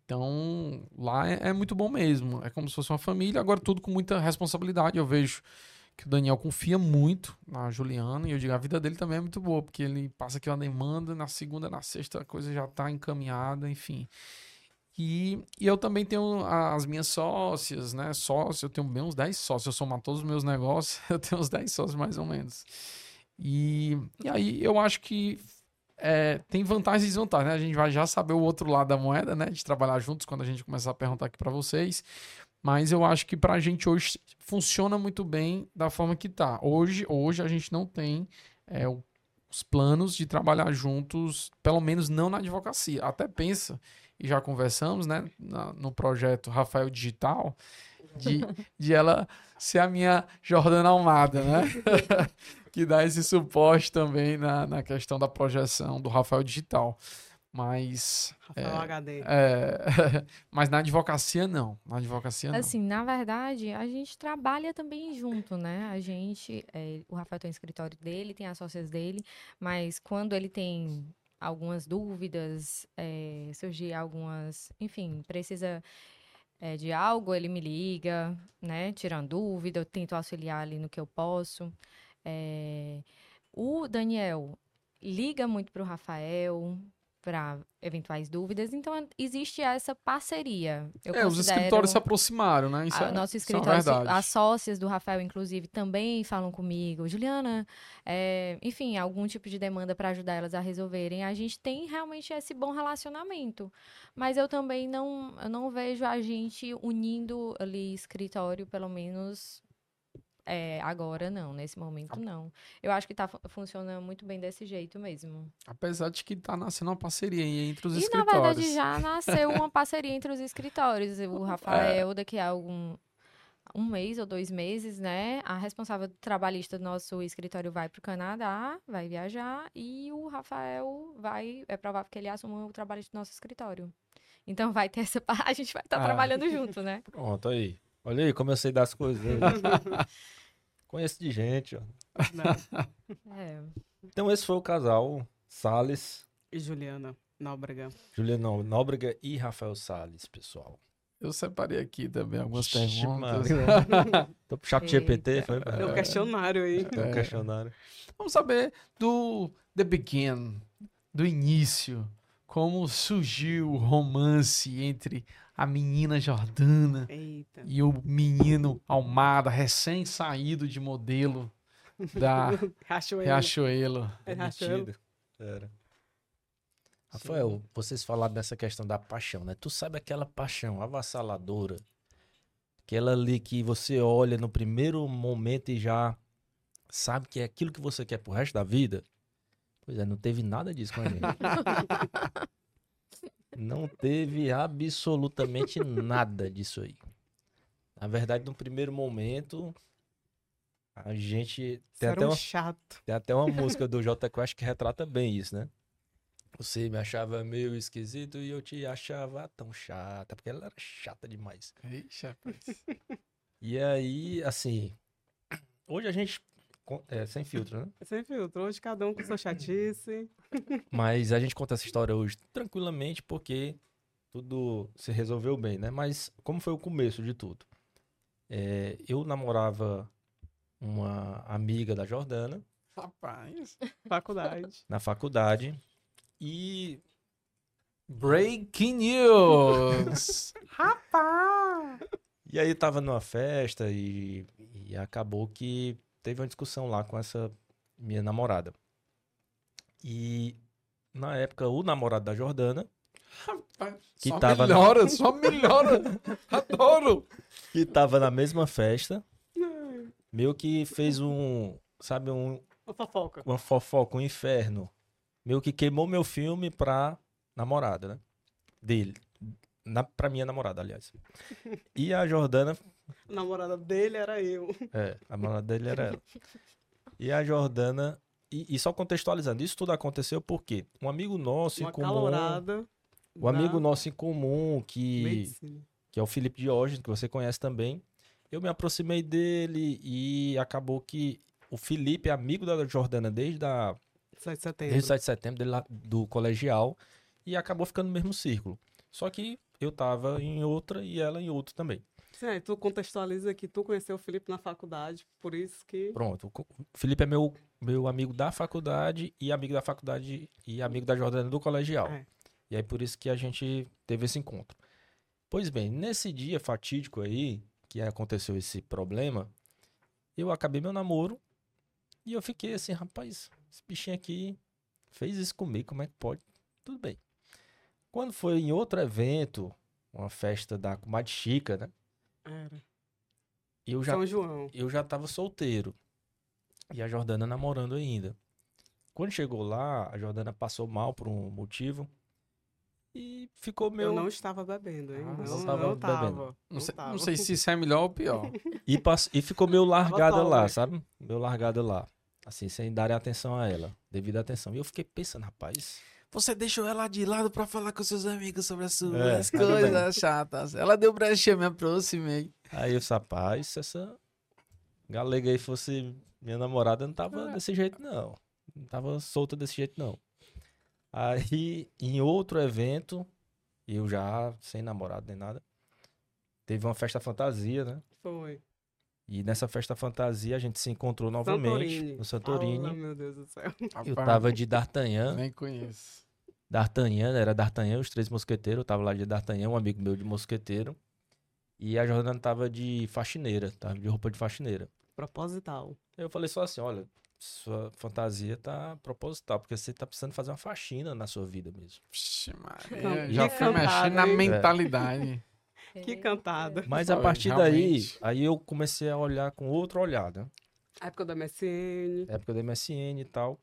Então, lá é, é muito bom mesmo. É como se fosse uma família, agora tudo com muita responsabilidade. Eu vejo que o Daniel confia muito na Juliana e eu digo, a vida dele também é muito boa, porque ele passa aqui uma demanda, na segunda, na sexta a coisa já está encaminhada, enfim. E, e eu também tenho as minhas sócias, né? Sócios, eu tenho bem uns 10 sócios. Eu somar todos os meus negócios, eu tenho uns 10 sócios mais ou menos. E, e aí eu acho que é, tem vantagens e desvantagens, né? A gente vai já saber o outro lado da moeda, né? De trabalhar juntos quando a gente começar a perguntar aqui para vocês. Mas eu acho que pra gente hoje funciona muito bem da forma que tá. Hoje, hoje a gente não tem é, os planos de trabalhar juntos, pelo menos não na advocacia. Até pensa, e já conversamos, né, na- no projeto Rafael Digital, de, de ela ser a minha Jordana Almada, né? que dá esse suporte também na, na questão da projeção do Rafael Digital. Mas, Rafael HD. é, mas na advocacia, não. Na advocacia, não. Assim, na verdade, a gente trabalha também junto, né? A gente, é, o Rafael tem o escritório dele, tem as sócias dele, mas quando ele tem algumas dúvidas, é, surgir algumas, enfim, precisa é, de algo, ele me liga, né? Tirando dúvida, eu tento auxiliar ali no que eu posso. É, o Daniel liga muito para o Rafael para eventuais dúvidas, então existe essa parceria. Eu é, os escritórios se aproximaram, né? Isso a- é, nosso isso é uma escritório, se- verdade. as sócias do Rafael, inclusive, também falam comigo. Juliana, é, enfim, algum tipo de demanda para ajudar elas a resolverem. A gente tem realmente esse bom relacionamento. Mas eu também não, eu não vejo a gente unindo ali escritório, pelo menos é, agora, não. Nesse momento, não. Eu acho que tá, fu- funciona muito bem desse jeito mesmo. Apesar de que tá nascendo uma parceria entre os E, na escritórios. verdade, já nasceu uma parceria entre os escritórios. O Rafael, daqui a algum um mês ou dois meses, né? A responsável trabalhista do nosso escritório vai para o Canadá, vai viajar, e o Rafael vai, é provável que ele assuma o trabalhista do nosso escritório. Então vai ter essa parte, a gente vai estar Ah. trabalhando junto, né? Pronto, aí. Olha aí como eu sei das coisas. Conheço de gente, ó. Não. É. Então esse foi o casal Salles, E Juliana Nóbrega. Juliano Nóbrega e Rafael Salles, pessoal. Eu separei aqui também algumas Ixi, perguntas. Tô pro chat GPT, foi? É um questionário aí. É um questionário. Vamos saber do The Begin, do início. Como surgiu o romance entre a menina Jordana Eita. e o menino Almada, recém-saído de modelo da. Riachuelo. É Riachuelo. Demitido. Era. Rafael, vocês falaram dessa questão da paixão, né? Tu sabe aquela paixão avassaladora, aquela ali que você olha no primeiro momento e já sabe que é aquilo que você quer pro resto da vida? Pois é, não teve nada disso com a gente. Não teve absolutamente nada disso aí. Na verdade, no primeiro momento, a gente tem até um uma chato. tem até uma música do Jota Quest que retrata bem isso, né? Você me achava meio esquisito e eu te achava tão chata, porque ela era chata demais. Ixi. E aí, assim, hoje a gente é sem filtro, né? Sem filtro. Hoje cada um com sua chatice. Mas a gente conta essa história hoje tranquilamente porque tudo se resolveu bem, né? Mas como foi o começo de tudo? É, eu namorava uma amiga da Jordana Rapaz. Faculdade. na faculdade e Breaking news! E aí tava numa festa e, e acabou que teve uma discussão lá com essa minha namorada. E na época o namorado da Jordana, Rapaz, Que só tava na- melhora, só melhora. Adoro. que tava na mesma festa, meio que fez um, sabe, um, Uma fofoca. uma fofoca, um inferno. Meio que queimou meu filme pra namorada, né? Dele. Na, pra minha namorada, aliás. E a Jordana A namorada dele era eu. É, a namorada dele era ela. E a Jordana. E, e só contextualizando, isso tudo aconteceu porque um amigo nosso Uma em comum. O amigo da nosso em comum, que, medicina. que é o Felipe Diógenes, que você conhece também. Eu me aproximei dele e acabou que o Felipe é amigo da Jordana desde, a, 7 de setembro. desde o 7 de setembro, dele lá do colegial, e acabou ficando no mesmo círculo. Só que eu tava em outra e ela em outro também. Sim, aí tu contextualiza que tu conheceu o Felipe na faculdade, por isso que. Pronto. O Felipe é meu, meu amigo da faculdade e amigo da faculdade e amigo da Jordana do colegial. É. E aí por isso que a gente teve esse encontro. Pois bem, nesse dia fatídico aí, que aconteceu esse problema, eu acabei meu namoro e eu fiquei assim, rapaz, esse bichinho aqui fez isso comigo, como é que pode? Tudo bem. Quando foi em outro evento, uma festa da Comadre Chica, né? Era. Eu já São João. eu já tava solteiro. E a Jordana namorando ainda. Quando chegou lá, a Jordana passou mal por um motivo e ficou meio. Eu não estava bebendo, hein? Ah, não, não não tava tava. bebendo. Não, Não sei, não sei se isso é melhor ou pior. E, pass- e ficou meio largada lá, né? sabe? Meio largada lá. Assim, sem darem atenção a ela, devido à atenção. E eu fiquei pensando, rapaz. Você deixou ela de lado pra falar com seus amigos sobre as suas É, coisas chatas. Ela deu brecha, eu me aproximei. Aí eu disse, rapaz, se essa galega aí fosse minha namorada, não tava desse jeito, não. Não tava solta desse jeito, não. Aí, em outro evento, eu já sem namorado nem nada, teve uma festa fantasia, né? Foi. E nessa festa fantasia a gente se encontrou novamente Santorini. no Santorini. Ah, meu Deus do céu. Eu tava de D'Artagnan. Nem conheço. D'Artagnan, era D'Artagnan, os três mosqueteiros. Eu tava lá de D'Artagnan, um amigo meu de mosqueteiro. E a Jordana tava de faxineira, tava de roupa de faxineira. Proposital. Eu falei só assim, olha, sua fantasia tá proposital, porque você tá precisando fazer uma faxina na sua vida mesmo. Vixe, Maria, Não, já que foi mexendo na hein? mentalidade. Que cantada. Mas a Olha, partir daí, aí eu comecei a olhar com outro olhar, né? Época da MSN. Época da MSN e tal.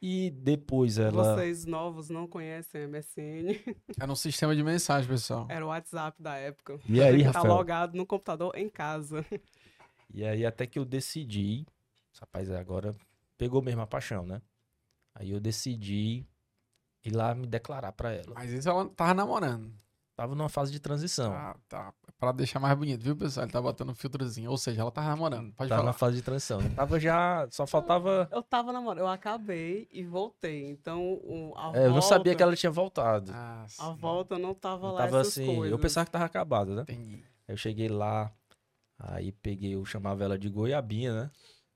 E depois ela... Vocês novos não conhecem a MSN. Era um sistema de mensagem, pessoal. Era o WhatsApp da época. E aí, tá Rafael? logado no computador em casa. E aí até que eu decidi, rapaz, agora pegou mesmo a paixão, né? Aí eu decidi ir lá me declarar pra ela. Mas isso ela tava namorando. Tava numa fase de transição. Tá, tá. Pra deixar mais bonito, viu, pessoal? Ele tá botando um filtrozinho. Ou seja, ela tava namorando. Pode Tava falar. na fase de transição. Eu tava já, só faltava... Eu tava namorando, eu acabei e voltei. Então, o- a É, eu não volta, sabia que ela tinha voltado. Ah, A sim. volta não tava Não lá tava essas assim, coisas. eu pensava que tava acabado, né? Entendi. Aí eu cheguei lá, aí peguei, eu chamava ela de goiabinha, né?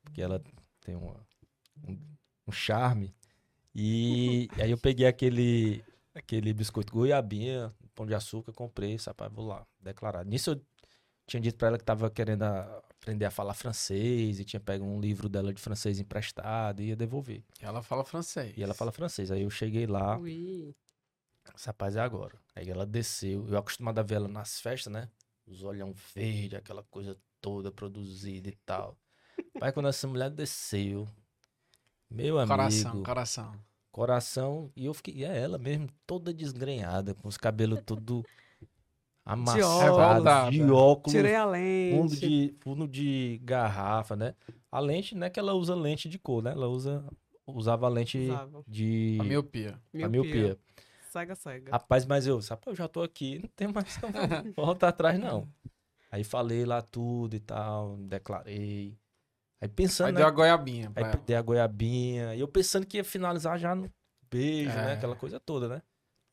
Porque ela tem uma- um, um charme. E aí eu peguei aquele, aquele biscoito goiabinha, pão de açúcar, comprei, rapaz, vou lá, declarar. Nisso eu tinha dito pra ela que tava querendo aprender a falar francês e tinha pego um livro dela de francês emprestado e ia devolver. Ela fala francês. E ela fala francês. Aí eu cheguei lá, Ui. esse rapaz é agora. Aí ela desceu. Eu acostumado a ver ela nas festas, né? Os olhão verde, aquela coisa toda produzida e tal. Aí quando essa mulher desceu, meu amigo, Coração, coração. Coração, e eu fiquei, e é ela mesmo, toda desgrenhada, com os cabelos tudo amassados, de óculos, Tirei a fundo lente. de, fundo de garrafa, né? A lente, não é que ela usa lente de cor, né? Ela usa, usava lente Usava. de A miopia. a miopia. Cega, cega. Rapaz, mas eu, sabe, eu já tô aqui, não tem mais como voltar atrás, não. Aí falei lá tudo e tal, declarei. Aí pensando, Aí né? deu a goiabinha Aí ela. dei a goiabinha. E eu pensando que ia finalizar já no beijo, né? É. Aquela coisa toda, né?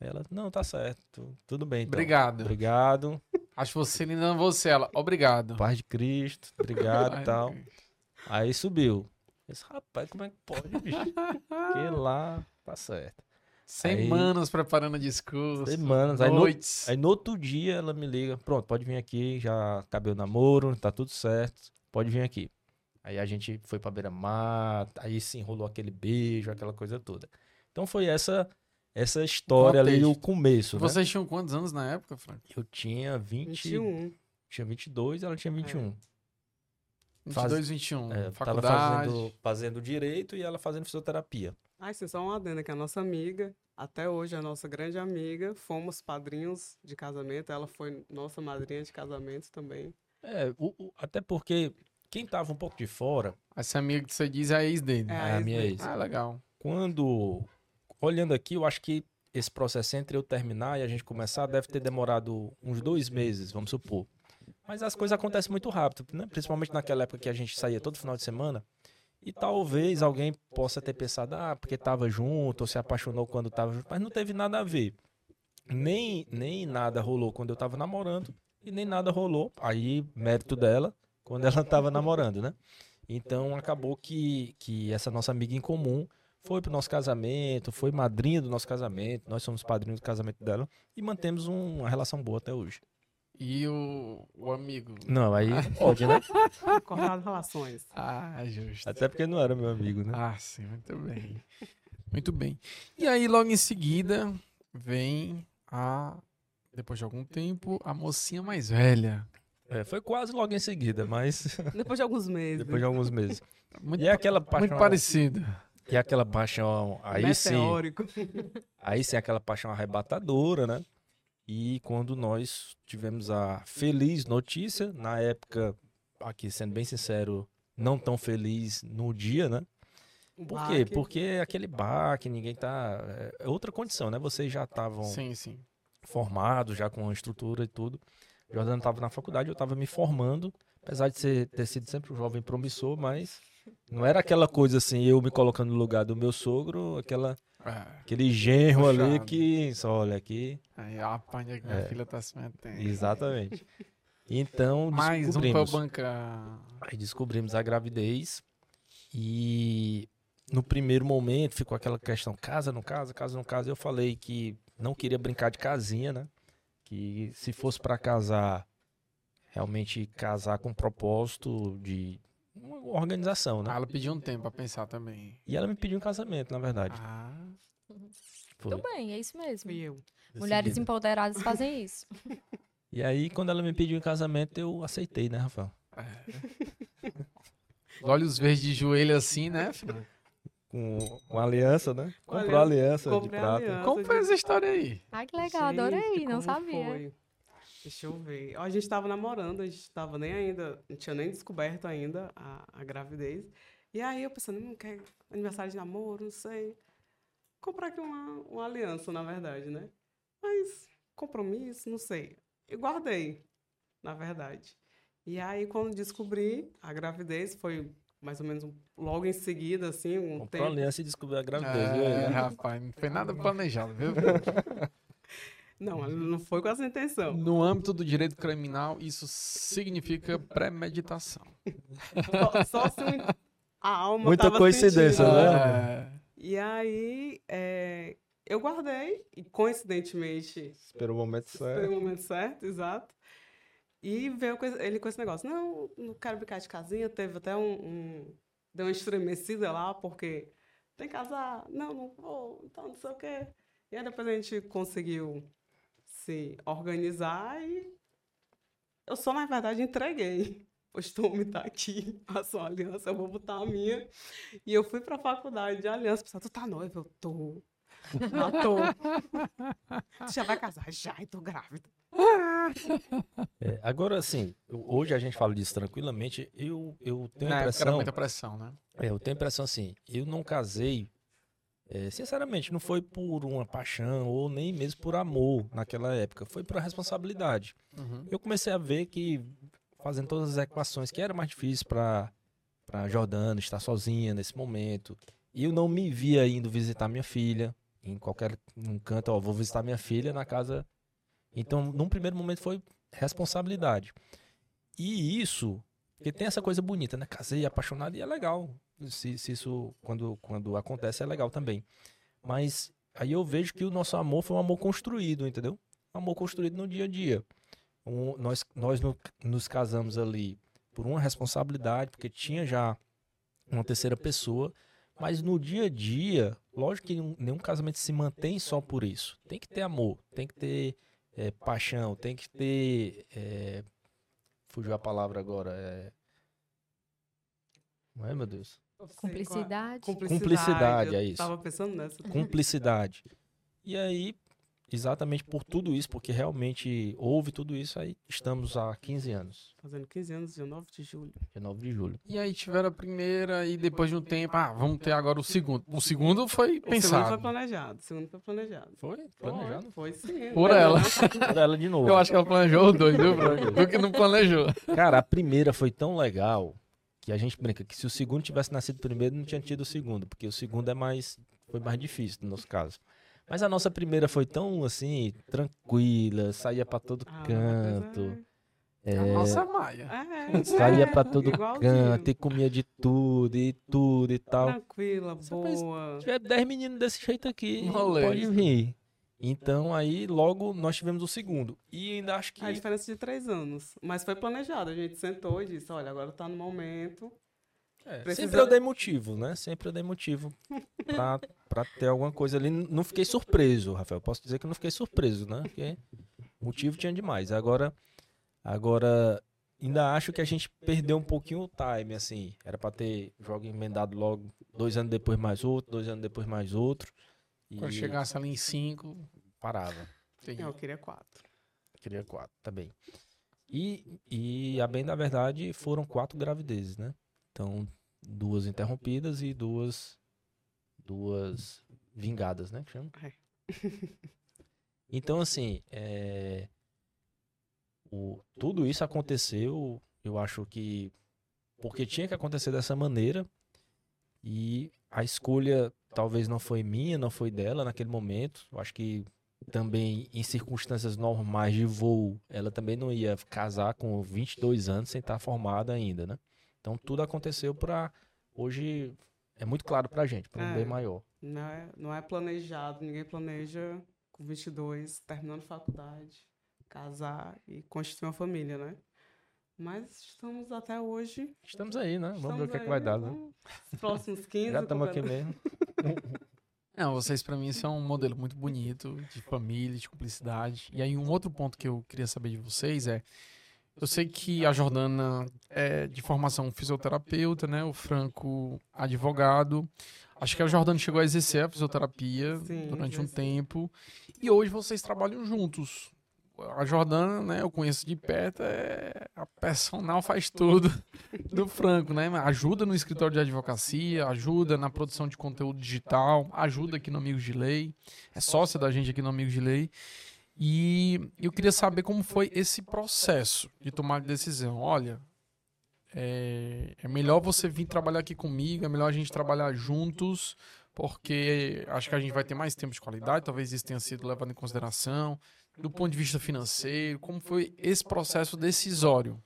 Aí ela, não, tá certo, tu- tudo bem. Então. Obrigado. Obrigado. Acho você linda você. Ela, obrigado. Paz de Cristo, obrigado e tal. Aí subiu. Eu disse, rapaz, como é que pode, bicho? Porque lá, tá certo. Semanas preparando discurso. Semanas. Aí no, Noites. Aí no outro dia ela me liga, pronto, pode vir aqui, já acabei o namoro, tá tudo certo, pode vir aqui. Aí a gente foi pra beira-mar, aí se enrolou aquele beijo, aquela coisa toda. Então foi essa essa história ali, o começo, né? Vocês tinham quantos anos na época, Frank? Eu tinha 20, 21. tinha 22, ela tinha 21. 22, 21. É, tava Faculdade. fazendo, fazendo direito e ela fazendo fisioterapia. Ai, sim, só uma adenda que a nossa amiga, até hoje é a nossa grande amiga, fomos padrinhos de casamento, ela foi nossa madrinha de casamento também. É, o- o- até porque quem tava um pouco de fora, Essa amiga que você diz é a ex dele. É, a a ex minha dele. ex, Ah, legal. quando olhando aqui, eu acho que esse processo entre eu terminar e a gente começar deve ter demorado uns dois meses, vamos supor. Mas as coisas acontecem muito rápido, né? principalmente naquela época que a gente saía todo final de semana. E talvez alguém possa ter pensado, ah, porque estava junto, ou se apaixonou quando estava junto, mas não teve nada a ver. Nem, nem nada rolou quando eu estava namorando, e nem nada rolou, aí mérito dela, quando ela estava namorando, né? Então acabou que, que essa nossa amiga em comum foi pro nosso casamento, foi madrinha do nosso casamento, nós somos padrinhos do casamento dela e mantemos um- uma relação boa até hoje. E o, o amigo? Não, aí não pode, né? Cortado relações. Ah, justo. Até porque não era meu amigo, né? Ah, sim, muito bem. Muito bem. E aí, logo em seguida, vem a. Depois de algum tempo, a mocinha mais velha. É, foi quase logo em seguida, mas Depois de alguns meses. depois de alguns meses. Muito, E é aquela muito paixão, parecida. E aquela paixão, aí sim, Meteórico. aí sim, aquela paixão arrebatadora, né? E quando nós tivemos a feliz notícia, na época, aqui sendo bem sincero, não tão feliz no dia, né? Por quê? Porque aquele baque, ninguém tá. É outra condição, né? Vocês já estavam Sim, sim. formados, já com a estrutura e tudo. Jordano estava na faculdade, eu estava me formando, apesar de ser, ter sido sempre um jovem promissor, mas não era aquela coisa assim, eu me colocando no lugar do meu sogro, aquela, É. aquele genro ali que, só olha aqui, Aí a apanha que minha É. filha tá se metendo. exatamente. Então, Mais um descobrimos, bancar. aí descobrimos a gravidez e no primeiro momento ficou aquela questão, casa, não casa, casa, não casa, eu falei que não queria brincar de casinha, né? Que se fosse para casar, realmente casar com propósito de uma organização, né? Ah, ela pediu um tempo pra pensar também. E ela me pediu um casamento, na verdade. Ah, Foi Tudo bem, é isso mesmo. Fui eu. Mulheres empoderadas fazem isso. E aí, quando ela me pediu em casamento, eu aceitei, né, Rafael? os olhos verdes de joelho assim, né? filho? Com uma aliança, né? Com Comprou a aliança. aliança de prata. aliança. Como foi essa história aí? Ai, que legal, adorei, Gente, não como sabia. foi? Deixa eu ver. A gente tava namorando, a gente tava nem ainda, não tinha nem descoberto ainda a, a gravidez. E aí eu pensando, não quer aniversário de namoro, não sei. Comprar aqui uma, uma aliança, na verdade, né? Mas compromisso, não sei. E guardei, na verdade. E aí, quando descobri a gravidez, foi mais ou menos logo em seguida, assim, um Comprou tempo. aliança e descobriu a gravidez. viu É, rapaz, não foi nada planejado, viu? Não, não foi com essa intenção. No âmbito do direito criminal, isso significa premeditação. Só, só se um- a alma Muita tava coincidência, sentindo. né? É, E aí, é, eu guardei, e coincidentemente, Esperou o momento foi o momento certo, exato. E veio ele com esse negócio, não, não quero brincar de casinha, teve até um, um- deu uma estremecida lá, porque tem que casar, não, não vou, então não sei o quê. E aí depois a gente conseguiu se organizar e eu só, na verdade, entreguei. Pois tu me tá aqui, a aliança, eu vou botar a minha. E eu fui pra faculdade de aliança, pessoal, tu tá noiva? Eu tô. Já tô. tu já vai casar? Já, e tô grávida. É, agora, assim, hoje a gente fala disso tranquilamente. Eu, eu tenho a época era impressão. muita pressão, né? É, eu tenho a impressão assim, eu não casei, é, sinceramente, não foi por uma paixão ou nem mesmo por amor naquela época, foi por responsabilidade. Uhum. Eu comecei a ver que, fazendo todas as equações, que era mais difícil para para Jordana estar sozinha nesse momento, e eu não me via indo visitar minha filha em qualquer um canto, ó, vou visitar minha filha na casa. Então, num primeiro momento foi responsabilidade. E isso, porque tem essa coisa bonita, né? Casei apaixonado e é legal. Se, se isso, quando, quando acontece, é legal também. Mas aí eu vejo que o nosso amor foi um amor construído, entendeu? Um amor construído no dia a dia. Um- nós nós no- nos casamos ali por uma responsabilidade, porque tinha já uma terceira pessoa, mas no dia a dia, lógico que nenhum, casamento se mantém só por isso. Tem que ter amor, tem que ter eh, paixão, tem que ter. eh, fugiu a palavra agora. É... Não é, meu Deus? Cumplicidade. Cumplicidade, é isso. Tava pensando nessa. Cumplicidade. E aí, exatamente por tudo isso, porque realmente houve tudo isso, aí estamos há 15 anos, Fazendo 15 anos, 19 de julho. dia 9 de julho. E aí tiveram a primeira e depois de um tempo, ah, vamos ter agora o segundo. O segundo foi O segundo foi pensado. planejado. O segundo foi planejado. Foi planejado? Foi, foi sim. Por ela. Por ela de novo. Eu acho que ela planejou os dois, viu, Bruno? Do que não planejou. Cara, a primeira foi tão legal que a gente brinca que se o segundo tivesse nascido primeiro, não tinha tido o segundo, porque o segundo é mais foi mais difícil no nosso caso. Mas a nossa primeira foi tão assim, tranquila, saía pra todo Ah, canto. A é, nossa Maia. É, é, saía é, pra todo canto e comia de tudo e tudo e tal. Tranquila, Você boa. Se tiver 10 meninos desse jeito aqui, Moleza. pode vir. Então aí logo nós tivemos o segundo. E ainda acho que A diferença de três anos. Mas foi planejado. A gente sentou e disse, olha, agora tá no momento. É, Precisa- Sempre eu dei motivo, né? Sempre eu dei motivo pra, pra ter alguma coisa ali. Não fiquei surpreso, Rafael. Posso dizer que eu não fiquei surpreso, né? Porque motivo tinha demais. Agora, agora ainda acho que a gente perdeu um pouquinho o time, assim. Era pra ter jogo emendado logo, dois anos depois mais outro, dois anos depois mais outro. E Quando chegasse ali em cinco, parava. tem- Eu queria quatro. Queria quatro, também. E, e a bem da verdade, foram quatro gravidezes, né? Então, duas interrompidas e duas duas vingadas, né? que chama? É. Então, assim, é, o, tudo isso aconteceu, eu acho que porque tinha que acontecer dessa maneira e a escolha talvez não foi minha, não foi dela naquele momento. Eu acho que também em circunstâncias normais de voo, ela também não ia casar com 22 anos sem estar formada ainda, né? Então tudo aconteceu para hoje é muito claro pra gente, para um É. bem maior. Não é, não é planejado, ninguém planeja com 22, terminando faculdade, casar e constituir uma família, né? Mas estamos até hoje. Estamos aí, né? Vamos ver o que é que vai dar, né? Os próximos 15. Já estamos aqui qualquer- mesmo. Não, vocês pra mim são um modelo muito bonito de família, de cumplicidade. E aí um outro ponto que eu queria saber de vocês é, eu sei que a Jordana é de formação fisioterapeuta, né? O Franco advogado. Acho que a Jordana chegou a exercer a fisioterapia Sim, durante um tempo. E hoje vocês trabalham juntos. A Jordana, né, eu conheço de perto, é a personal faz tudo do Franco, né? Ajuda no escritório de advocacia, ajuda na produção de conteúdo digital, ajuda aqui no Amigos de Lei, é sócia da gente aqui no Amigos de Lei. E eu queria saber como foi esse processo de tomar decisão. Olha, é, é melhor você vir trabalhar aqui comigo, é melhor a gente trabalhar juntos, porque acho que a gente vai ter mais tempo de qualidade, talvez isso tenha sido levado em consideração. Do ponto de vista financeiro, como foi esse processo decisório?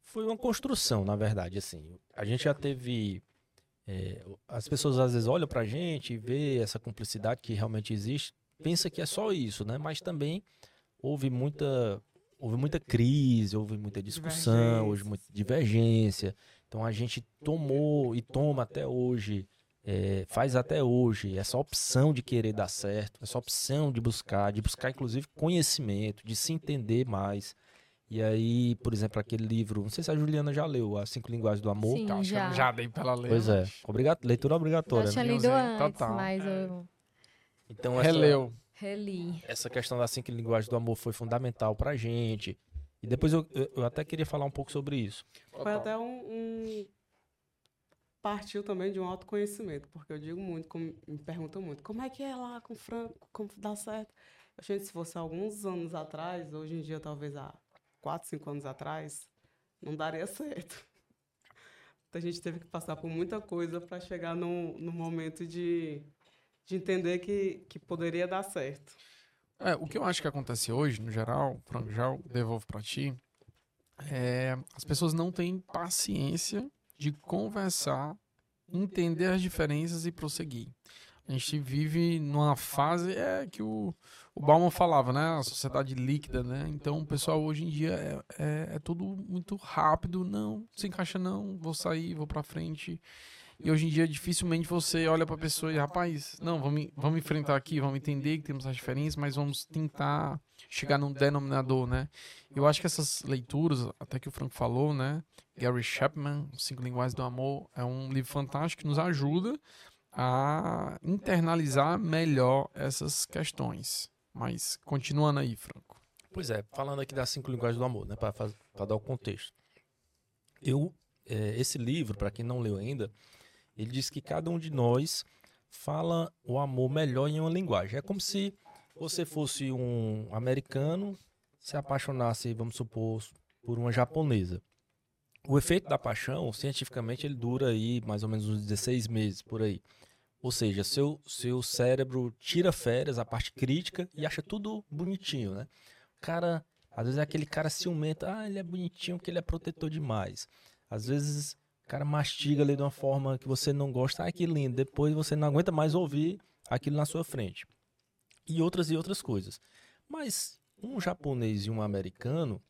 Foi uma construção, na verdade, assim. A gente já teve. é, as pessoas às vezes olham pra gente e vê essa cumplicidade que realmente existe, pensa que é só isso, né? Mas também houve muita. Houve muita crise, houve muita discussão, houve muita divergência. Então a gente tomou e toma até hoje, é, faz até hoje, essa opção de querer dar certo, essa opção de buscar, de buscar inclusive conhecimento, de se entender mais. E aí, por exemplo, aquele livro, não sei se a Juliana já leu, As Cinco Linguagens do Amor. Sim, Tá, acho que eu já. já dei pela lei. Pois é, mas Obriga- leitura obrigatória. Já tinha né? lido Leozinho, antes, total. mas eu Então essa, Releu. reli. essa questão das cinco linguagens do amor foi fundamental pra gente. E depois eu, eu, eu até queria falar um pouco sobre isso. Foi até um, um- Partiu também de um autoconhecimento, porque eu digo muito, como- me perguntam muito, como é que é lá com o Franco, como dá certo? Gente, se fosse alguns anos atrás, hoje em dia, talvez há quatro, cinco anos atrás, não daria certo. Então, a gente teve que passar por muita coisa para chegar no, no momento de, de entender que, que poderia dar certo. É, o que eu acho que acontece hoje, no geral, Franco, já devolvo pra ti, é, as pessoas não têm paciência de conversar, entender as diferenças e prosseguir. A gente vive numa fase é, que o, o Bauman falava, né? A sociedade líquida, né? Então o pessoal hoje em dia é, é, é tudo muito rápido. Não, se encaixa não, vou sair, vou pra frente. E hoje em dia, dificilmente você olha pra pessoa e, rapaz, não, vamos, vamos enfrentar aqui, vamos entender que temos as diferenças, mas vamos tentar chegar num denominador, né? Eu acho que essas leituras, até que o Franco falou, né? Gary Chapman, Cinco Linguagens do Amor, é um livro fantástico que nos ajuda a internalizar melhor essas questões. Mas, continuando aí, Franco. Pois é, falando aqui das cinco linguagens do amor, né, para dar o contexto. Eu, é, esse livro, para quem não leu ainda, ele diz que cada um de nós fala o amor melhor em uma linguagem. É como se você fosse um americano, se apaixonasse, vamos supor, por uma japonesa. O efeito da paixão, cientificamente, ele dura aí mais ou menos uns 16 meses por aí. Ou seja, seu, seu cérebro tira férias, a parte crítica, e acha tudo bonitinho, né? O cara, às vezes é aquele cara ciumento, ah, ele é bonitinho porque ele é protetor demais. Às vezes o cara mastiga ali de uma forma que você não gosta, ah, que lindo. Depois você não aguenta mais ouvir aquilo na sua frente. E outras e outras coisas. Mas um japonês e um americano,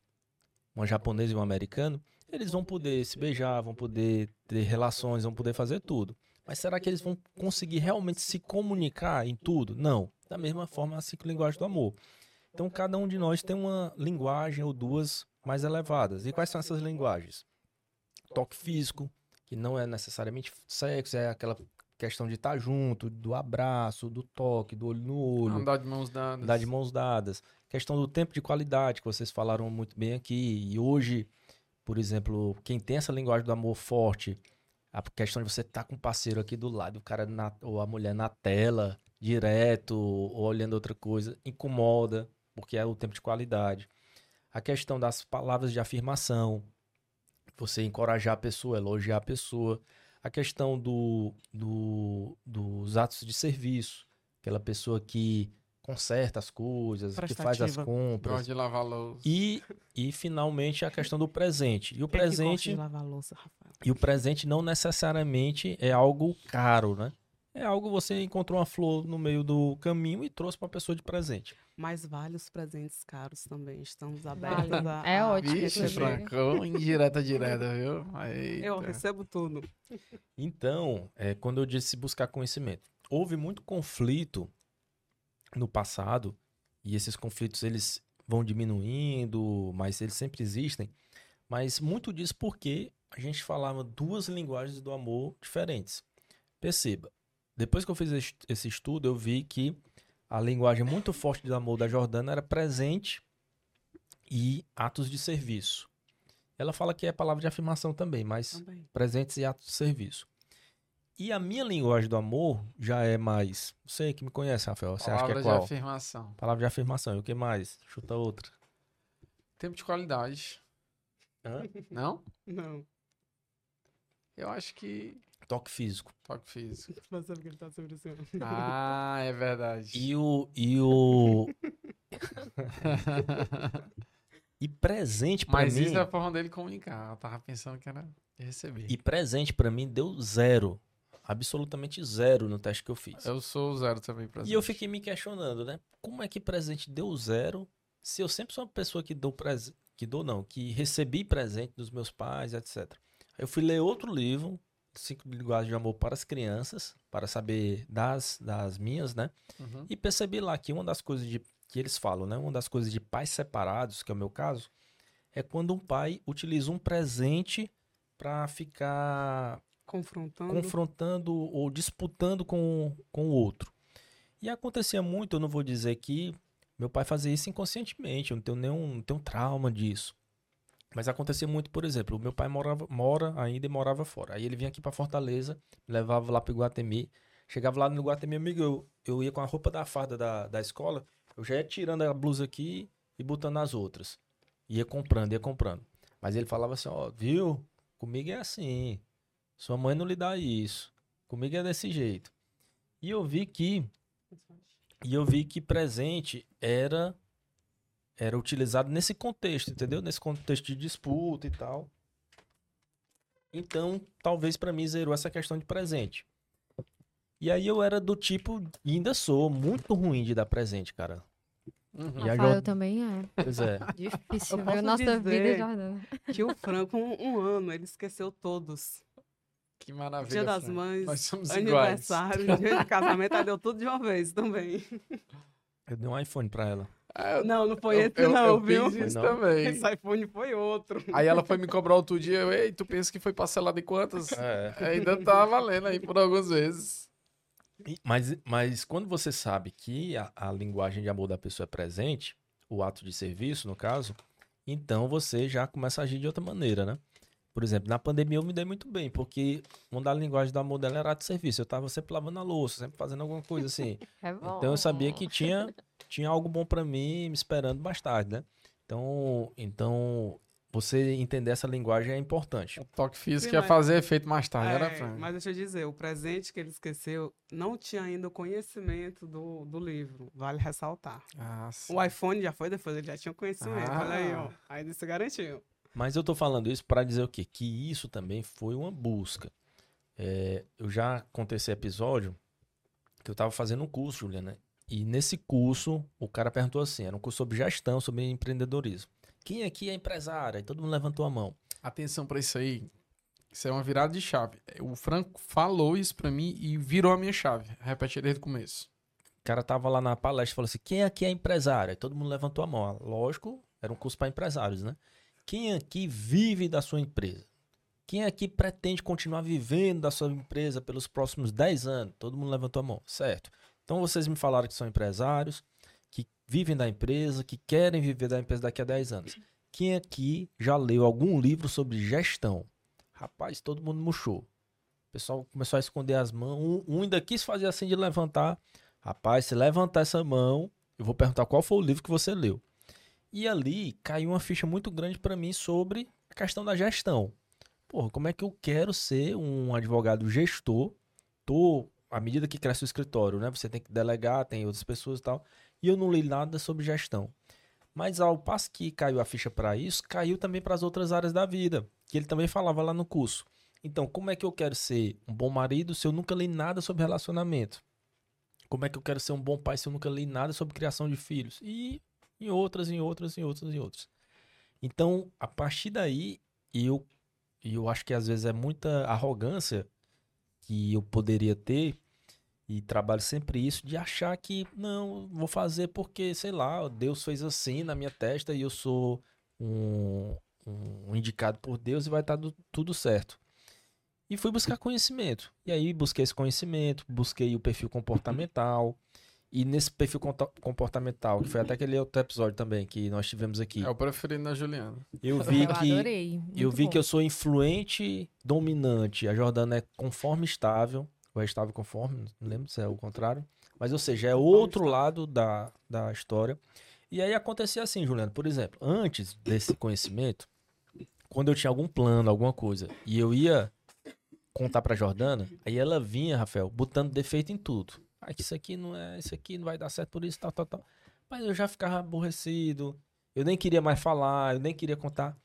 uma japonesa e um americano, eles vão poder se beijar, vão poder ter relações, vão poder fazer tudo. Mas será que eles vão conseguir realmente se comunicar em tudo? Não. Da mesma forma, as cinco linguagens do amor. Então, cada um de nós tem uma linguagem ou duas mais elevadas. E quais são essas linguagens? Toque físico, que não é necessariamente sexo, é aquela questão de estar junto, do abraço, do toque, do olho no olho, Andar de mãos dadas. andar de mãos dadas. Questão do tempo de qualidade, que vocês falaram muito bem aqui. E hoje, por exemplo, quem tem essa linguagem do amor forte, a questão de você estar com o parceiro aqui do lado, o cara na- ou a mulher na tela, direto, ou olhando outra coisa, incomoda, porque é o tempo de qualidade. A questão das palavras de afirmação, você encorajar a pessoa, elogiar a pessoa. A questão do, do- dos atos de serviço, aquela pessoa que conserta as coisas, que faz as compras. Gosta de lavar louça. E, e finalmente a questão do presente. E o é presente, de lavar louça, Rafael? e o presente não necessariamente é algo caro, né? É algo você encontrou uma flor no meio do caminho e trouxe para uma pessoa de presente. Mas vale os presentes caros também. Estamos abertos Vale. a. É a ótimo. Vixe. Francão, indireta direta, viu? Eita. Eu recebo tudo. Então, é, quando eu disse buscar conhecimento, houve muito conflito no passado e esses conflitos eles vão diminuindo, mas eles sempre existem. Mas muito disso porque a gente falava duas linguagens do amor diferentes. Perceba, depois que eu fiz es- esse estudo, eu vi que a linguagem muito forte do amor da Jordana era presente e atos de serviço. Ela fala que é palavra de afirmação também, mas Também. presentes e atos de serviço. E a minha linguagem do amor já é mais. Você que me conhece, Rafael, você acha que Palavra é de qual? afirmação. Palavra de afirmação. E o que mais? Chuta outra. Tempo de qualidade. Hã? Não? Não. Eu acho que. Toque físico. Toque físico. Mas sabe que ele tá sobre isso. Ah, é verdade. E o. E o. e presente pra Mas mim. isso é a forma dele comunicar. Eu tava pensando que era receber. E presente pra mim deu zero. Absolutamente zero no teste que eu fiz. Eu sou o zero também pra E eu fiquei me questionando, né? Como é que presente deu zero se eu sempre sou uma pessoa que dou presente, que dou não, que recebi presente dos meus pais, etc. Aí eu fui ler outro livro, Cinco Linguagens de Amor para as Crianças, para saber das, das minhas, né? Uhum. E percebi lá que uma das coisas de, que eles falam, né? Uma das coisas de pais separados, que é o meu caso, é quando um pai utiliza um presente para ficar Confrontando. confrontando ou disputando com, com o outro. E acontecia muito, eu não vou dizer que meu pai fazia isso inconscientemente, eu não tenho nenhum não tenho trauma disso. Mas acontecia muito, por exemplo, o meu pai morava, mora ainda e morava fora. Aí ele vinha aqui para Fortaleza, me levava lá para Guatemi. Chegava lá no Guatemi, amigo, eu, eu ia com a roupa da farda da, da escola, eu já ia tirando a blusa aqui e botando as outras. Ia comprando, ia comprando. Mas ele falava assim, ó, viu? Comigo é assim. Sua mãe não lhe dá isso. Comigo é desse jeito. E eu vi que e eu vi que presente era era utilizado nesse contexto, entendeu? Nesse contexto de disputa e tal. Então, talvez pra mim zerou essa questão de presente. E aí eu era do tipo, e ainda sou, muito ruim de dar presente, cara. Uhum. E Rafael também é. Pois é. Difícil, Eu Nossa vida, Jordana. Que o Franco, um, um ano, ele esqueceu todos. Que maravilha. Dia das Fran. Mães, Nós somos iguais. aniversário, dia de casamento, aí deu tudo de uma vez também. Eu dei um iPhone pra ela. Ah, eu- Não, não foi eu- esse eu- não, eu viu? fiz isso Não. também. Esse iPhone foi outro. Aí ela foi me cobrar outro dia. Eu, Ei, tu pensa que foi parcelado em quantas? É. Ainda tá valendo aí por algumas vezes. Mas, mas quando você sabe que a, a linguagem de amor da pessoa é presente, o ato de serviço, no caso, então você já começa a agir de outra maneira, né? Por exemplo, na pandemia eu me dei muito bem, porque uma da linguagem do amor dela era ato de serviço. Eu tava sempre lavando a louça, sempre fazendo alguma coisa assim. É bom. Então eu sabia que tinha, tinha algo bom pra mim me esperando mais tarde, né? Então, então você entender essa linguagem é importante. O toque físico Sim, ia mas- fazer efeito mais tarde, É, era, Fran? mas deixa eu dizer, o presente que ele esqueceu não tinha ainda o conhecimento do, do livro. Vale ressaltar. Ah. O iPhone já foi depois, ele já tinha o conhecimento. Ah. Olha aí, ó. Ainda se garantiu. Mas eu tô falando isso para dizer o quê? Que isso também foi uma busca. É, eu já contei esse episódio que eu tava fazendo um curso, Juliana. E nesse curso, o cara perguntou assim: era um curso sobre gestão, sobre empreendedorismo. Quem aqui é empresário? Aí todo mundo levantou a mão. Atenção pra isso aí. Isso é uma virada de chave. O Franco falou isso pra mim e virou a minha chave. Repete desde o começo. O cara tava lá na palestra e falou assim: quem aqui é empresário? Aí todo mundo levantou a mão. Lógico, era um curso para empresários, né? Quem aqui vive da sua empresa? Quem aqui pretende continuar vivendo da sua empresa pelos próximos 10 anos? Todo mundo levantou a mão, certo? Então vocês me falaram que são empresários, que vivem da empresa, que querem viver da empresa daqui a 10 anos. Quem aqui já leu algum livro sobre gestão? Rapaz, todo mundo murchou. O pessoal começou a esconder as mãos. Um, ainda quis fazer assim de levantar. Rapaz, se levantar essa mão, eu vou perguntar qual foi o livro que você leu. E ali caiu uma ficha muito grande para mim sobre a questão da gestão. Porra, como é que eu quero ser um advogado gestor? Tô, à medida que cresce o escritório, né? Você tem que delegar, tem outras pessoas e tal. E eu não li nada sobre gestão. Mas ao passo que caiu a ficha para isso, caiu também para as outras áreas da vida, que ele também falava lá no curso. Então, como é que eu quero ser um bom marido se eu nunca li nada sobre relacionamento? Como é que eu quero ser um bom pai se eu nunca li nada sobre criação de filhos? E em outras, em outras, em outras, em outras. Então, a partir daí, eu, eu acho que às vezes é muita arrogância que eu poderia ter, e trabalho sempre isso, de achar que, não, vou fazer porque, sei lá, Deus fez assim na minha testa e eu sou um, um indicado por Deus e vai estar do, tudo certo. E fui buscar conhecimento. E aí busquei esse conhecimento, busquei o perfil comportamental, e nesse perfil comportamental, que foi até aquele outro episódio também que nós tivemos aqui. É o preferido da Juliana. Eu vi Eu que adorei. eu vi bom. que eu sou influente, dominante. A Jordana é conforme estável, ou é estável conforme, não lembro se é o contrário. Mas, ou seja, é outro lado da, da história. E aí acontecia assim, Juliana, por exemplo, antes desse conhecimento, quando eu tinha algum plano, alguma coisa, e eu ia contar pra Jordana, aí ela vinha, Rafael, botando defeito em tudo. Ah, que isso aqui não é, isso aqui não vai dar certo por isso, tal, tal, tal. Mas eu já ficava aborrecido, eu nem queria mais falar, eu nem queria contar.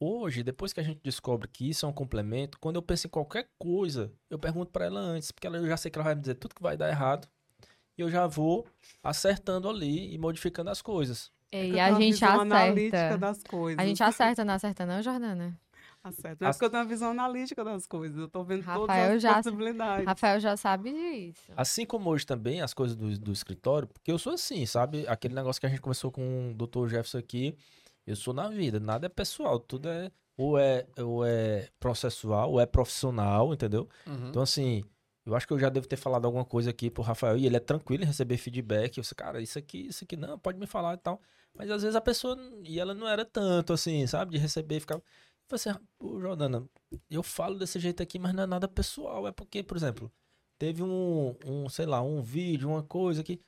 Hoje, depois que a gente descobre que isso é um complemento, quando eu penso em qualquer coisa, eu pergunto pra ela antes, porque ela, eu já sei que ela vai me dizer tudo que vai dar errado, e eu já vou acertando ali e modificando as coisas. É que E a gente visão analítica acerta. das coisas. A gente acerta, não acerta não, Jordana? Acerta. Não é As- porque eu tenho uma visão analítica das coisas. Eu tô vendo Rafael todas as já- possibilidades. Rafael já sabe disso. Assim como hoje também as coisas do, do escritório, porque eu sou assim, sabe? Aquele negócio que a gente conversou com o Dr. Jefferson aqui, eu sou na vida, nada é pessoal, tudo é ou é, ou é processual, ou é profissional, entendeu? Uhum. Então, assim, eu acho que eu já devo ter falado alguma coisa aqui pro Rafael e ele é tranquilo em receber feedback. Eu sei, cara, isso aqui, isso aqui, não, pode me falar e tal. Mas às vezes a pessoa, e ela não era tanto assim, sabe? De receber e ficar. Eu falei assim, pô, Jordana, eu falo desse jeito aqui, mas não é nada pessoal. É porque, por exemplo, teve um, um sei lá, um vídeo, uma coisa que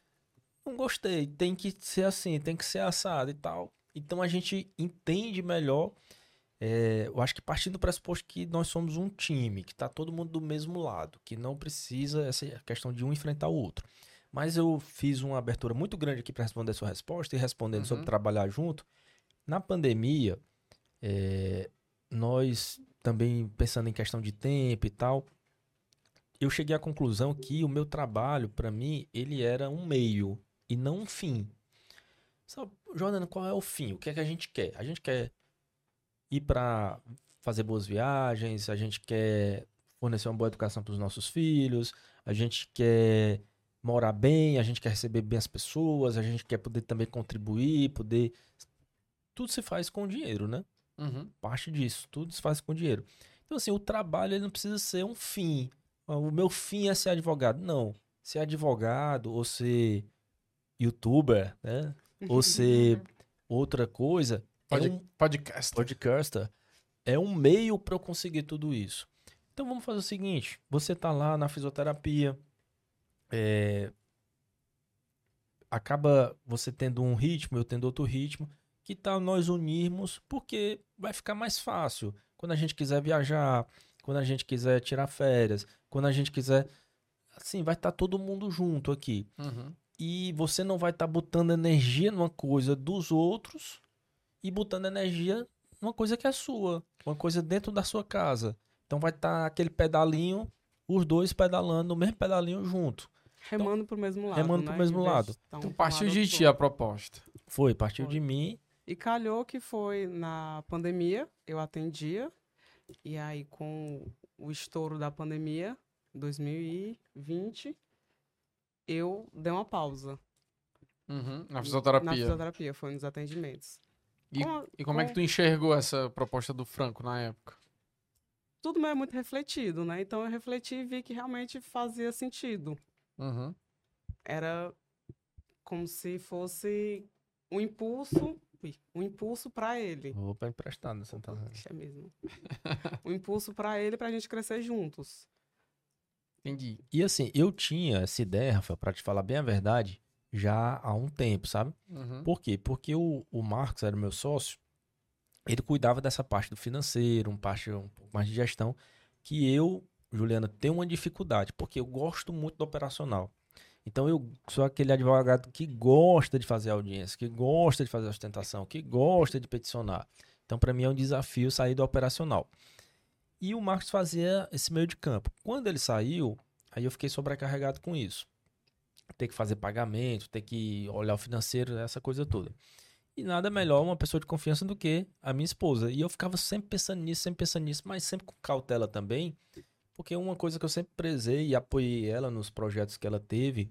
não gostei, tem que ser assim, tem que ser assado e tal. Então a gente entende melhor. é, eu acho que partindo do pressuposto que nós somos um time, que tá todo mundo do mesmo lado, que não precisa essa questão de um enfrentar o outro. Mas eu fiz uma abertura muito grande aqui para responder a sua resposta e respondendo sobre Uhum. trabalhar junto. Na pandemia, é, nós também pensando em questão de tempo e tal, eu cheguei à conclusão que o meu trabalho, para mim, ele era um meio e não um fim. Sabe, Jordana, qual é o fim? O que é que a gente quer? A gente quer ir para fazer boas viagens, a gente quer fornecer uma boa educação para os nossos filhos, a gente quer morar bem, a gente quer receber bem as pessoas, a gente quer poder também contribuir, poder. Tudo se faz com dinheiro, né? Uhum. parte disso, tudo se faz com dinheiro. Então, assim, o trabalho ele não precisa ser um fim. Ah, O meu fim é ser advogado. Não. Ser advogado ou ser youtuber, né? Ou ser outra coisa. Pode- É um Podcast. podcaster. É um meio para eu conseguir tudo isso. Então vamos fazer o seguinte: você tá lá na fisioterapia, é, acaba você tendo um ritmo, eu tendo outro ritmo. Que tal nós unirmos? Porque vai ficar mais fácil. Quando a gente quiser viajar, quando a gente quiser tirar férias, quando a gente quiser. Assim, vai estar todo mundo junto aqui. Uhum. E você não vai estar botando energia numa coisa dos outros e botando energia numa coisa que é sua, uma coisa dentro da sua casa. Então vai estar aquele pedalinho, os dois pedalando no mesmo pedalinho junto. Remando pro mesmo lado. remando né? pro mesmo lado. um Então partiu de ti a proposta. Foi, partiu Foi. de mim. E calhou que foi na pandemia, eu atendia. E aí, com o estouro da pandemia, 2020, eu dei uma pausa Uhum. Na na fisioterapia. fisioterapia, foi nos atendimentos. E, Com- e como é que com- tu enxergou essa proposta do Franco na época? Tudo meu é muito refletido, né? Então eu refleti e vi que realmente fazia sentido. Uhum. Era como se fosse um impulso, ui, um impulso para ele. Roupa emprestada, você tá vendo? Isso é mesmo. um impulso para ele para a gente crescer juntos. Entendi. E assim, eu tinha essa ideia, Rafael, pra te falar bem a verdade, já há um tempo, sabe? Uhum. Por quê? Porque o, o Marcos era meu sócio, ele cuidava dessa parte do financeiro, uma parte um pouco mais de gestão, que eu, Juliana, tenho uma dificuldade, porque eu gosto muito do operacional. Então eu sou aquele advogado que gosta de fazer audiência, que gosta de fazer ostentação, que gosta de peticionar. Então para mim é um desafio sair do operacional. E o Marcos fazia esse meio de campo. Quando ele saiu, aí eu fiquei sobrecarregado com isso ter que fazer pagamento, ter que olhar o financeiro, essa coisa toda. E nada melhor uma pessoa de confiança do que a minha esposa. E eu ficava sempre pensando nisso, sempre pensando nisso, mas sempre com cautela também, porque uma coisa que eu sempre prezei e apoiei ela nos projetos que ela teve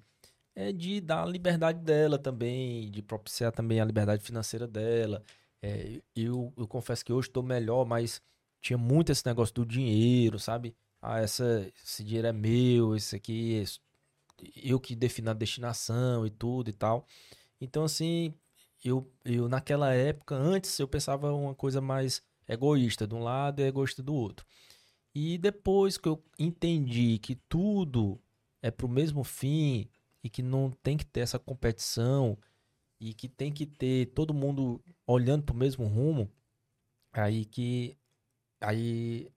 é de dar a liberdade dela também, de propiciar também a liberdade financeira dela. É, eu, eu confesso que hoje estou melhor, mas tinha muito esse negócio do dinheiro, sabe? Ah, essa, esse dinheiro é meu, esse aqui é eu que defino a destinação e tudo e tal. Então, assim, eu, eu naquela época, antes, eu pensava uma coisa mais egoísta de um lado e egoísta do outro. E depois que eu entendi que tudo é pro mesmo fim e que não tem que ter essa competição e que tem que ter todo mundo olhando pro mesmo rumo, aí que aí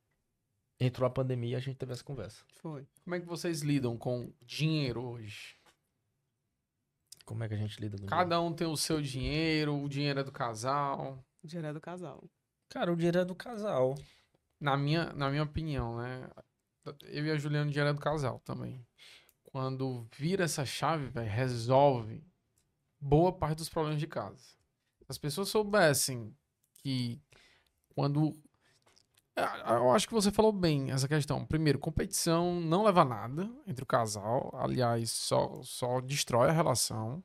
entrou a pandemia e a gente teve essa conversa. Foi. Como é que vocês lidam com dinheiro hoje? Como é que a gente lida com dinheiro? Cada um tem o seu dinheiro, o dinheiro é do casal. Direto do casal. Cara, o dinheiro é do casal. Na minha, na minha opinião, né? Eu e a Juliana, o dinheiro é do casal também. Quando vira essa chave, velho, resolve boa parte dos problemas de casa. Se as pessoas soubessem que quando. É, Eu acho que você falou bem essa questão. Primeiro, competição não leva a nada entre o casal. Aliás, só, só destrói a relação.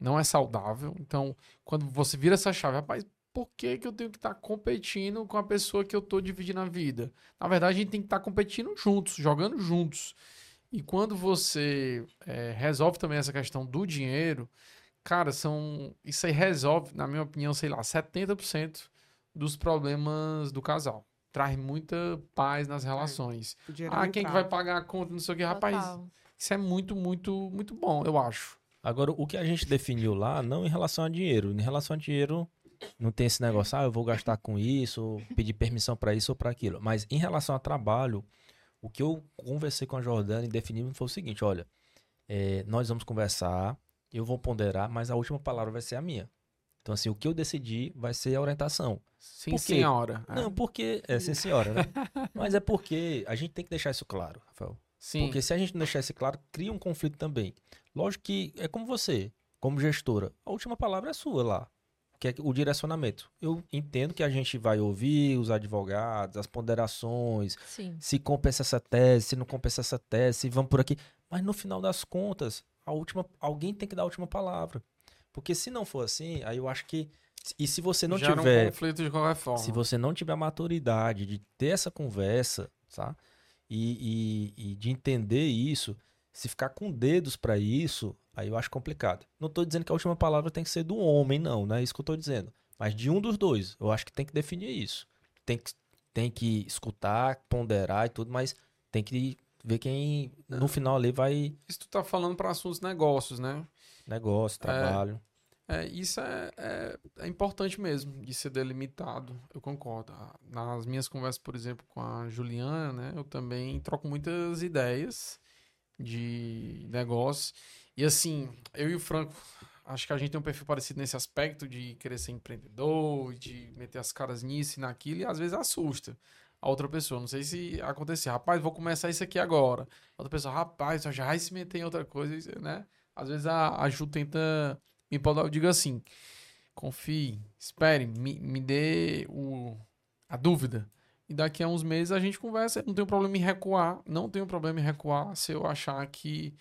Não é saudável. Então, quando você vira essa chave, rapaz, por que, que eu tenho que estar competindo com a pessoa que eu tô dividindo a vida? Na verdade, a gente tem que estar competindo juntos, jogando juntos. E quando você é, resolve também essa questão do dinheiro, cara, são. Isso aí resolve, na minha opinião, sei lá, 70% dos problemas do casal. Traz muita paz nas relações. O dinheiro é Ah, quem que vai pagar a conta, não sei o que, rapaz. Total. Isso é muito, muito, muito bom, eu acho. Agora, o que a gente definiu lá, não em relação a dinheiro. Em relação a dinheiro, não tem esse negócio, ah, eu vou gastar com isso, pedir permissão para isso ou para aquilo. Mas em relação a trabalho, o que eu conversei com a Jordana e definimos foi o seguinte: olha, é, nós vamos conversar, eu vou ponderar, mas a última palavra vai ser a minha. Então, assim, o que eu decidi vai ser a orientação. Sim, Por quê? senhora. É. Não, porque. É, sim, senhora, né? Mas é porque a gente tem que deixar isso claro, Rafael. Sim. Porque se a gente não deixar isso claro, cria um conflito também. Lógico que é como você, como gestora, a última palavra é sua lá, que é o direcionamento. Eu entendo que a gente vai ouvir os advogados, as ponderações, Sim. se compensa essa tese, se não compensa essa tese, se vamos por aqui. Mas no final das contas, a última, alguém tem que dar a última palavra. Porque se não for assim, aí eu acho que. E se você não Gera tiver um conflito de qualquer forma. se você não tiver a maturidade de ter essa conversa, tá? E, e- e de entender isso, se ficar com dedos pra isso, aí eu acho complicado. Não tô dizendo que a última palavra tem que ser do homem, não, não é isso que eu tô dizendo. Mas de um dos dois, eu acho que tem que definir isso. Tem que, tem que escutar, ponderar e tudo, mas tem que ver quem no final ali vai Isso tu tá falando para assuntos negócios, né? Negócio, trabalho. É, isso é, é, é importante mesmo de ser delimitado, eu concordo. Ah, Nas minhas conversas, por exemplo, com a Juliana, né, eu também troco muitas ideias de negócio. E assim, eu e o Franco, acho que a gente tem um perfil parecido nesse aspecto de querer ser empreendedor, de meter as caras nisso e naquilo, e às vezes assusta a outra pessoa. Não sei se acontecer, rapaz, vou começar isso aqui agora. Outra pessoa, rapaz, já vai se meter em outra coisa, né? Às vezes a, a Ju tenta me podar, eu digo assim, confie, espere, me, me dê o, a dúvida. E daqui a uns meses a gente conversa, não tenho problema em recuar, não tenho problema em recuar se eu achar que,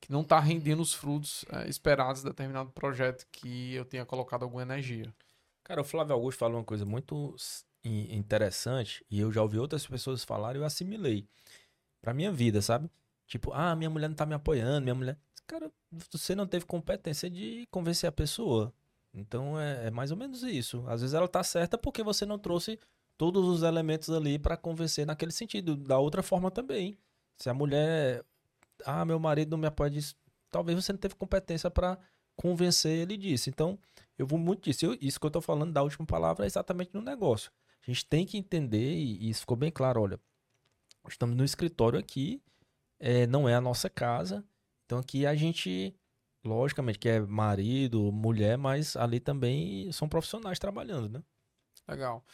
que não está rendendo os frutos eh, esperados de determinado projeto que eu tenha colocado alguma energia. Cara, o Flávio Augusto falou uma coisa muito interessante e eu já ouvi outras pessoas falar e eu assimilei pra minha vida, sabe? Tipo, ah, minha mulher não tá me apoiando, minha mulher. Cara, você não teve competência de convencer a pessoa. Então é, é mais ou menos isso. Às vezes ela tá certa porque você não trouxe todos os elementos ali pra convencer naquele sentido. Da outra forma também. Se a mulher, ah, meu marido não me apoia disso, talvez você não teve competência pra convencer ele disso. Então, eu vou muito disso. Eu- isso que eu tô falando da última palavra é exatamente no negócio. A gente tem que entender, e, e isso ficou bem claro, olha, estamos no escritório aqui, é, não é a nossa casa, então aqui a gente, logicamente, que é marido, mulher, mas ali também são profissionais trabalhando, né? Legal.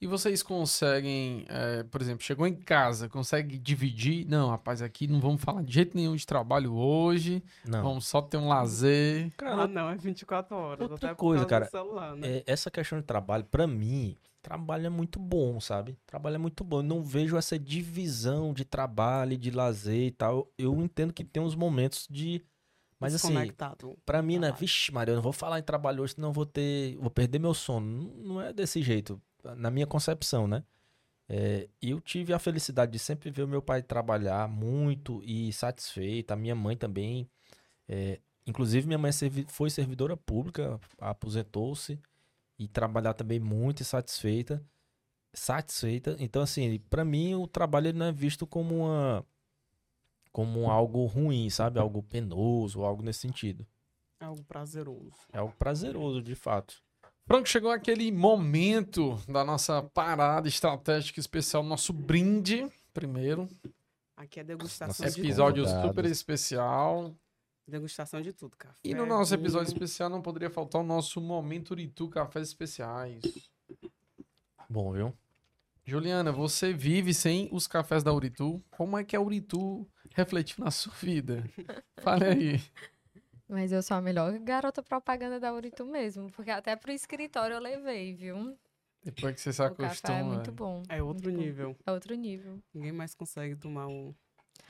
E vocês conseguem, é, por exemplo, chegou em casa, consegue dividir? Não, rapaz, aqui não vamos falar de jeito nenhum de trabalho hoje, Não. vamos só ter um lazer. Cara, ah, não, é 24 horas. outra coisa, cara, do celular, né? É, essa questão de trabalho, pra mim, trabalho é muito bom, sabe? Trabalho é muito bom. Eu não vejo essa divisão de trabalho, e de lazer e tal. Eu entendo que tem uns momentos de. Mas assim, pra mim, né? Vixe, Maria, eu não vou falar em trabalho hoje, senão eu vou ter. Vou perder meu sono. Não, é desse jeito, na minha concepção, né? É, eu tive a felicidade de sempre ver o meu pai trabalhar muito e satisfeito, a minha mãe também. É, inclusive, minha mãe é foi servidora pública, aposentou-se e trabalhar também muito satisfeita. Satisfeita. Então, assim, pra mim, o trabalho não é visto como uma. Como algo ruim, sabe? Algo penoso, algo nesse sentido. É algo prazeroso. É algo prazeroso, de fato. Franco, chegou aquele momento da nossa parada estratégica especial, nosso brinde, primeiro. Aqui é degustação Nossa, de Episódio convidados. super especial. Degustação de tudo, café. E no nosso episódio especial não poderia faltar o nosso Momento Uritu Cafés Especiais. Bom, viu? Juliana, você vive sem os cafés da Uritu. Como é que a Uritu refletiu na sua vida? Fale aí. Mas eu sou a melhor garota propaganda da Uritu mesmo, porque até pro escritório eu levei, viu? Depois que você se o café é acostuma. muito bom. É outro muito bom. nível. É outro nível. Ninguém mais consegue tomar um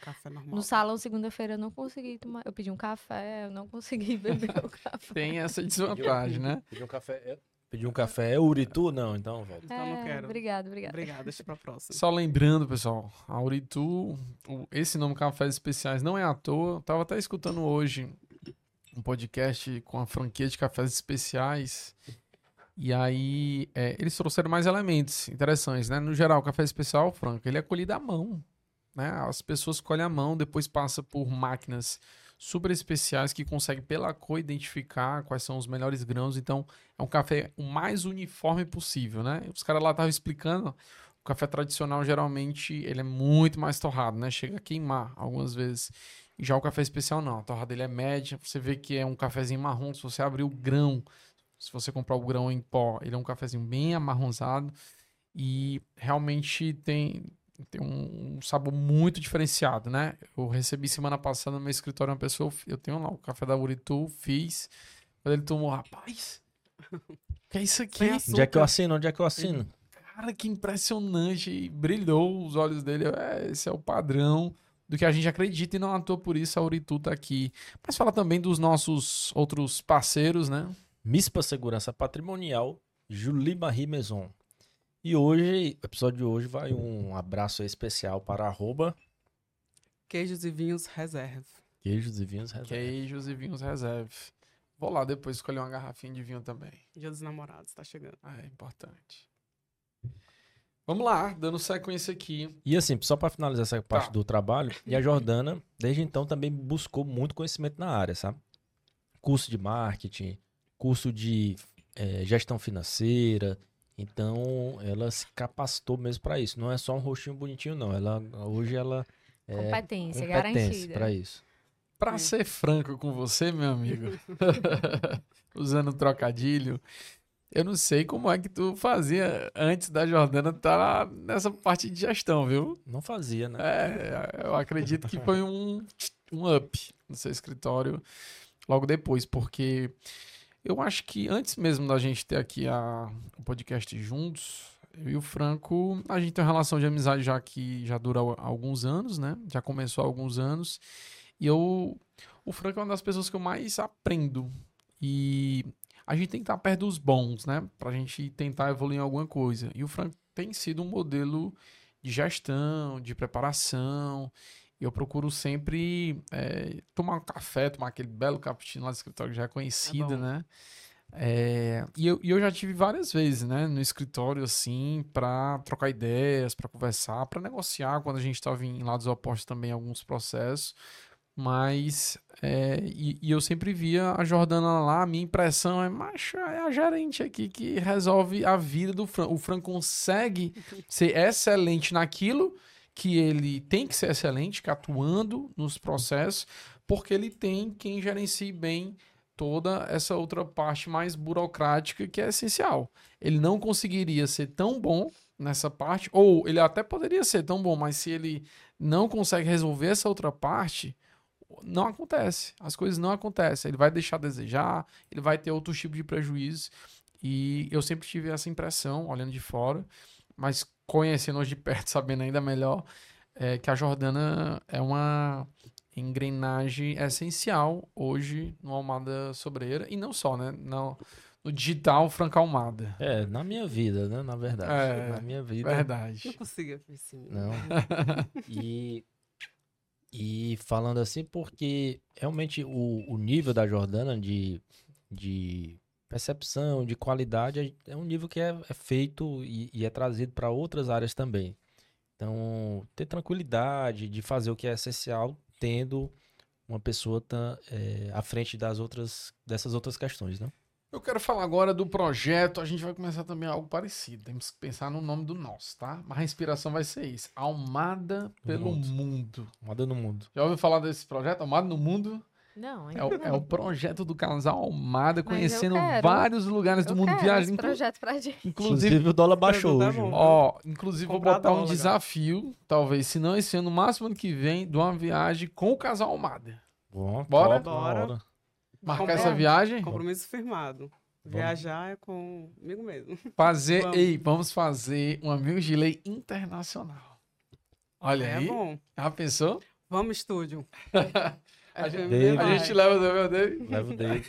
café normal. No salão, segunda-feira, eu não consegui tomar. Eu pedi um café, eu não consegui beber o café. Tem essa desvantagem, né? Pedir um café. É... Pedir um café é Uritu? Não, então, velho. Então eu não É, quero. Obrigada, obrigada. Obrigada, deixa pra próxima. Só lembrando, pessoal, a Uritu, esse nome Cafés Especiais não é à toa. Eu tava até escutando hoje um podcast com a franquia de cafés especiais. E aí, é, eles trouxeram mais elementos interessantes, né? No geral, o café especial, Franco, ele é colhido à mão. Né? As pessoas colhem à mão, depois passa por máquinas super especiais que conseguem, pela cor, identificar quais são os melhores grãos. Então, é um café o mais uniforme possível, né? Os caras lá estavam explicando, o café tradicional, geralmente, ele é muito mais torrado, né? Chega a queimar algumas vezes. Já o café especial, não. A torrada dele é média. Você vê que é um cafezinho marrom. Se você abrir o grão, se você comprar o grão em pó, ele é um cafezinho bem amarronzado. E realmente tem, tem um, um sabor muito diferenciado, né? Eu recebi semana passada no meu escritório uma pessoa, eu tenho lá o café da Uritu, fiz. Quando ele tomou, rapaz, que é isso aqui? Onde é que eu assino? Onde é que eu assino? Cara, que impressionante. Brilhou os olhos dele. É, esse é o padrão do que a gente acredita e não atua por isso a Uritu tá aqui. Mas fala também dos nossos outros parceiros, né? MISPA Segurança Patrimonial, Julie Marie Maison. E hoje, o episódio de hoje vai um abraço especial para arroba Queijos e vinhos reserve. Queijos e Vinhos Reserva. Queijos e vinhos reserve. Vou lá depois escolher uma garrafinha de vinho também. Dia dos namorados, tá chegando. Ah, é importante. Vamos lá, dando sequência aqui. E assim, só para finalizar essa parte Tá. do trabalho, e a Jordana, desde então, também buscou muito conhecimento na área, sabe? Curso de marketing, curso de eh, gestão financeira. Então, ela se capacitou mesmo para isso. Não é só um rostinho bonitinho, não. Ela, hoje ela é competência, competência garantida. para isso. Pra É. ser franco com você, meu amigo, usando trocadilho, eu não sei como é que tu fazia antes da Jordana estar nessa parte de gestão, viu? Não fazia, né? É, eu acredito que foi um, um up no seu escritório logo depois, porque eu acho que antes mesmo da gente ter aqui a, o podcast juntos, eu e o Franco, a gente tem uma relação de amizade já que já dura alguns anos, né? Já começou há alguns anos. E eu. O Franco é uma das pessoas que eu mais aprendo. E a gente tem que estar perto dos bons, né? Pra gente tentar evoluir em alguma coisa. E o Frank tem sido um modelo de gestão, de preparação. Eu procuro sempre é, tomar um café, tomar aquele belo cappuccino lá do escritório que já é conhecido, bom. né? É, e, eu, e eu já tive várias vezes, né, no escritório, assim, para trocar ideias, para conversar, para negociar, quando a gente estava em lados opostos também, alguns processos. Mas, é, e, e eu sempre via a Jordana lá, a minha impressão é, macho, é a gerente aqui que resolve a vida do Fran. O Fran consegue ser excelente naquilo que ele tem que ser excelente, que atuando nos processos, porque ele tem quem gerencie bem toda essa outra parte mais burocrática que é essencial. Ele não conseguiria ser tão bom nessa parte, ou ele até poderia ser tão bom, mas se ele não consegue resolver essa outra parte, não acontece. As coisas não acontecem. Ele vai deixar a desejar, ele vai ter outro tipo de prejuízo. E eu sempre tive essa impressão, olhando de fora, mas conhecendo hoje de perto, sabendo ainda melhor, é que a Jordana é uma engrenagem essencial hoje no Almada Sobreira, e não só, né? No, no digital Franca Almada. É, na minha vida, né? Na verdade. É, na minha vida. Verdade. Não consigo assim. Não. E, e falando assim, porque realmente o, o nível da Jordana de, de percepção, de qualidade, é- é um nível que é, é feito e, e é trazido para outras áreas também. Então, ter tranquilidade de fazer o que é essencial, tendo uma pessoa tá, é, à frente das outras, dessas outras questões, né? Eu quero falar agora do projeto. A gente vai começar também algo parecido. Temos que pensar no nome do nosso, tá? Mas a inspiração vai ser isso: Almada pelo mundo. mundo. Moda no mundo. Já ouviu falar desse projeto? Almada no Mundo? Não? É o, é o projeto do casal Almada, Mas conhecendo vários lugares do Eu mundo, quero viajando. esse projeto pra gente. Inclusive, Inclusive, o dólar baixou hoje. bom. ó, inclusive vou Comprar botar um dólar, desafio, talvez, se não esse ano, no máximo ano que vem, de uma viagem com o casal Almada. Bom, Bora? Bora. hora. Marcar Comprar. essa viagem, Compromisso firmado. Vamos. Viajar é comigo mesmo. fazer, Vamos. ei, vamos fazer um amigo de lei internacional. Olha é aí, bom. já pensou? Vamos, estúdio. A gente, David. a gente leva o dele. Leva o David.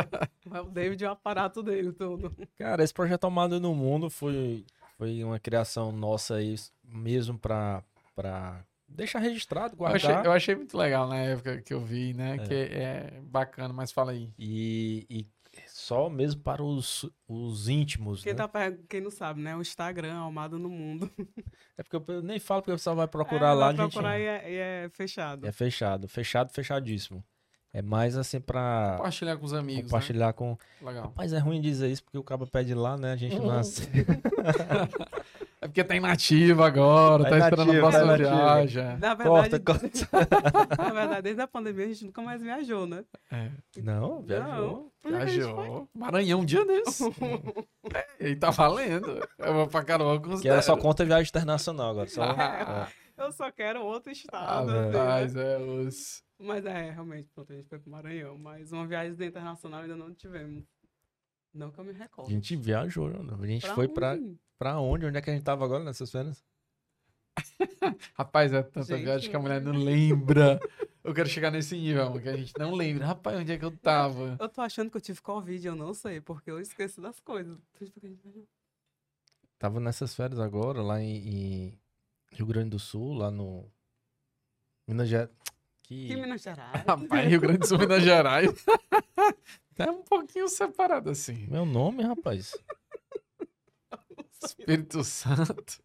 Vai o David e o aparato dele, tudo. Cara, esse projeto Almada no Mundo foi, foi uma criação nossa aí, mesmo pra, pra deixar registrado, Eu achei, guardar. eu achei muito legal na época que eu vi, né? É. Que é bacana, mas fala aí. E, e só mesmo para os, os íntimos, Quem, né? tá, quem não sabe, né? O Instagram, Almado no Mundo. É porque eu nem falo porque o pessoal vai procurar É, lá, vai a gente... procurar e é, e é fechado. É fechado, fechado, fechadíssimo. É mais assim pra Compartilhar com os amigos, compartilhar com... né? Legal. Rapaz, é ruim dizer isso porque o cabo pede lá, né? A gente não Uhum. aceita. É porque tá inativo agora, tá, Tá esperando a tá próxima inativo. viagem. é. Na Corta, verdade, corta. na verdade, desde a pandemia a gente nunca mais viajou, né? É. Não, viajou. É a foi? Viajou. Maranhão um dia desse. é, e tá valendo. Eu vou pra Carol com Que ela só conta viagem internacional agora. Só... Ah, Eu só quero outro ah, estado. né? mas é os... Mas é, realmente, pronto, a gente foi pro Maranhão. Mas uma viagem internacional ainda não tivemos. Não que eu me A recordo. gente viajou, né? a gente foi pra, onde? pra onde? Onde é que a gente tava agora nessas férias? Rapaz, é tanta Gente, viagem que a mulher não lembra. Eu quero chegar nesse nível, que a gente não lembra. Rapaz, onde é que eu tava? Eu tô achando que eu tive Covid, eu não sei, porque eu esqueço das coisas. Tava nessas férias agora, lá em, em Rio Grande do Sul, lá no. Minas Gerais. Que... Que Minas Gerais. Rapaz, Rio Grande do Sul, Minas Gerais. É um pouquinho separado assim. Meu nome, rapaz. Espírito Santo.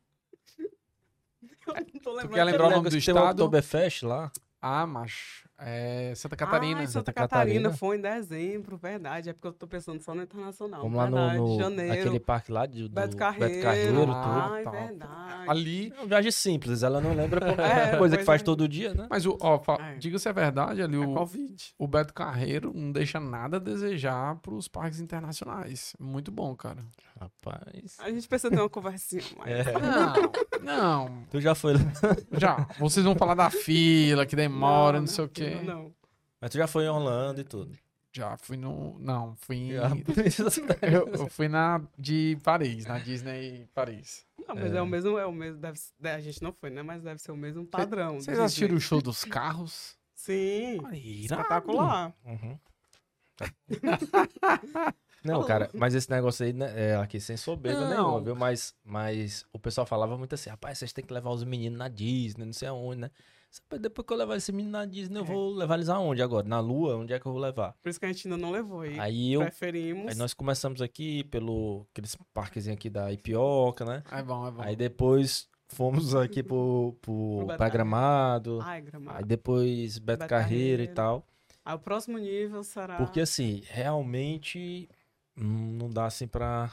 Eu não tô lembrando. quer lembrar o nome do estado? Oktoberfest lá? Ah, macho. É Santa Catarina. Ai, Santa Santa Catarina. Catarina. foi em dezembro, verdade. É porque eu tô pensando só no internacional. Vamos lá no, verdade, no janeiro. aquele parque lá de, do Beto Carreiro. Carreiro, tudo. Ai, tal. verdade. Ali. É uma viagem simples, ela não lembra É, é coisa que faz é. todo dia, né? Mas o, ó, fa- É. diga se é verdade, ali É o, Covid. o Beto Carreiro não deixa nada a desejar pros parques internacionais. Muito bom, cara. Rapaz. A gente precisa ter uma conversinha mais. É. Não, não. Tu já foi lá. Já. Vocês vão falar da fila, que demora, não, sei o quê. Não, não. Mas tu já foi em Orlando e tudo. Já fui no. Não, fui em. Eu, eu fui na de Paris, na Disney Paris. Não, mas é. É. o mesmo, é o mesmo, deve, ser- a gente não foi, né? Mas deve ser o mesmo padrão. Vocês assistiram o show dos carros? Sim, Irado. espetacular. Uhum. Não, cara, mas esse negócio aí, né, é aqui sem soberba nenhuma, viu? Mas, mas o pessoal falava muito assim, rapaz, vocês têm que levar os meninos na Disney, não sei aonde, né? Depois que eu levar esse menino na Disney, eu É. vou levar eles aonde agora? Na Lua? Onde é que eu vou levar? Por isso que a gente ainda não levou. E Aí eu. preferimos. Aí nós começamos aqui pelo aqueles parquezinhos aqui da Ipioca, né? É bom, é bom. Aí depois fomos aqui pro, pro, Beto pra Gramado. Ai, gramado. Aí depois Beto, Beto Carreira e Carreiro. tal. Aí o próximo nível será. Porque assim, realmente hum, não dá assim pra.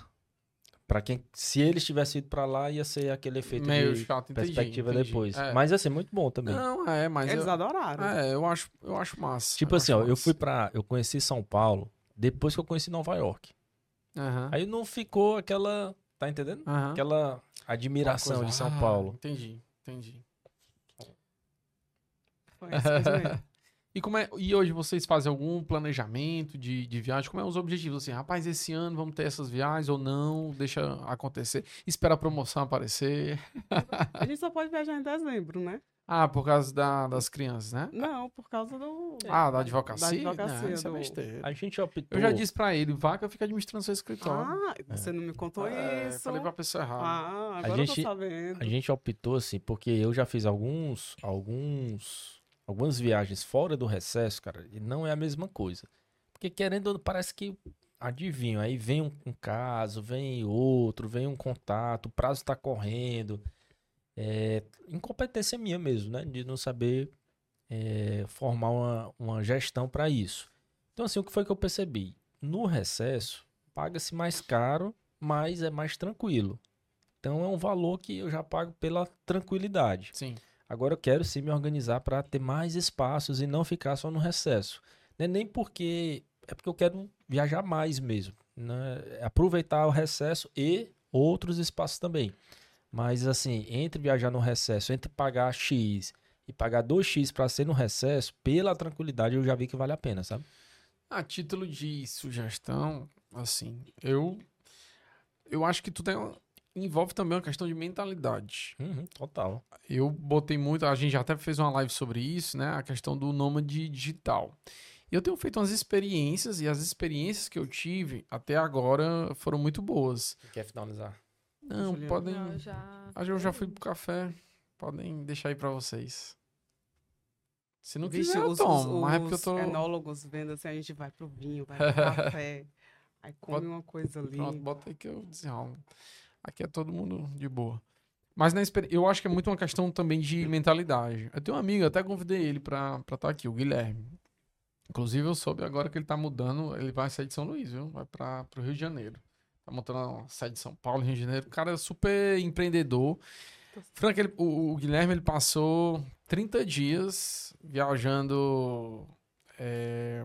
Pra quem. Se eles tivessem ido pra lá, ia ser aquele efeito Meio de chato, entendi, perspectiva entendi. depois. É. Mas assim, muito bom também. Não, é, mas Eles eu, adoraram. é, eu acho, eu acho massa. tipo eu assim, ó, eu massa. fui pra. Eu conheci São Paulo depois que eu conheci Nova York. Aham, Aí não ficou aquela. Tá entendendo? aham. Aquela admiração Uma de coisa- São Ah, Paulo. Entendi, entendi. Foi isso mesmo. E, como é, e hoje vocês fazem algum planejamento de, de viagem? Como é os objetivos? Assim, rapaz, esse ano vamos ter essas viagens ou não? Deixa acontecer. Espera a promoção aparecer. A gente só pode viajar em dezembro, né? Ah, por causa da- das crianças, né? Não, por causa do. Ah, da advocacia? Da advocacia, Não, isso é do- besteira. A gente optou. Eu já disse pra ele, vaca fica administrando seu escritório. Ah, você não me contou É, isso. Falei pra pessoa errada. Ah, agora eu gente- tô sabendo. A gente optou assim, porque eu já fiz alguns, alguns, algumas viagens fora do recesso, cara, e não é a mesma coisa. Porque querendo, parece que adivinho, aí vem um, um caso, vem outro, vem um contato, o prazo tá correndo. É, incompetência minha mesmo, né? De não saber é, formar uma, uma gestão para isso. Então, assim, o que foi que eu percebi? No recesso, paga-se mais caro, mas é mais tranquilo. Então, é um valor que eu já pago pela tranquilidade. Sim. Agora eu quero sim me organizar para ter mais espaços e não ficar só no recesso. Não é nem porque é porque eu quero viajar mais mesmo, né? Aproveitar o recesso e outros espaços também. Mas assim, entre viajar no recesso, entre pagar X e pagar 2X para ser no recesso, pela tranquilidade eu já vi que vale a pena, sabe? A título de sugestão, assim, eu eu acho que tudo é- envolve também uma questão de mentalidade. Uhum, total. Eu botei muito, a gente já até fez uma live sobre isso, né? A questão do nômade digital. E eu tenho feito umas experiências e as experiências que eu tive até agora foram muito boas. Quer finalizar? Não, Juliana? podem. Não, eu já... Ah, eu já fui pro café. Podem deixar aí pra vocês. Se não Vixe, quiser, eu os, tomo. os, mas é porque eu tô. enólogos vendo assim, a gente vai pro vinho, vai pro café, aí come Bota- uma coisa ali. Pronto, bota aí que eu desenrolo. Aqui é todo mundo de boa. Mas na experi- eu acho que é muito uma questão também de mentalidade. Eu tenho um amigo, até convidei ele pra estar aqui, o Guilherme. Inclusive, eu soube agora que ele tá mudando, ele vai sair de São Luís, viu? Vai para o Rio de Janeiro. Tá montando uma sede de São Paulo, Rio de Janeiro. O cara é super empreendedor. Frank, ele- o, o Guilherme, ele passou 30 dias viajando. é,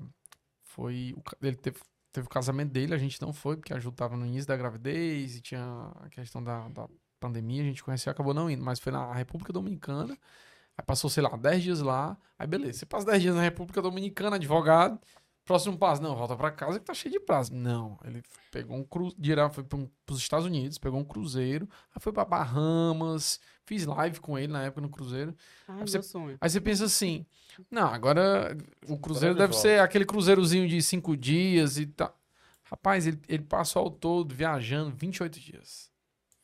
foi. ele teve, teve o casamento dele, a gente não foi, porque a Ju tava no início da gravidez e tinha a questão da, da pandemia, a gente conheceu, acabou não indo, mas foi na República Dominicana. Aí passou, sei lá, 10 dias lá. Aí beleza, você passa 10 dias na República Dominicana, advogado. Próximo passo, não, volta pra casa que tá cheio de prazo. Não, ele pegou um cruzeiro, foi para os Estados Unidos, pegou um cruzeiro, aí foi pra Bahamas, fiz live com ele na época no cruzeiro. Ai, Aí você- meu sonho. Aí você pensa assim, não, agora o cruzeiro de deve ser aquele cruzeirozinho de cinco dias e tal. Rapaz, ele, ele passou ao todo viajando 28 dias,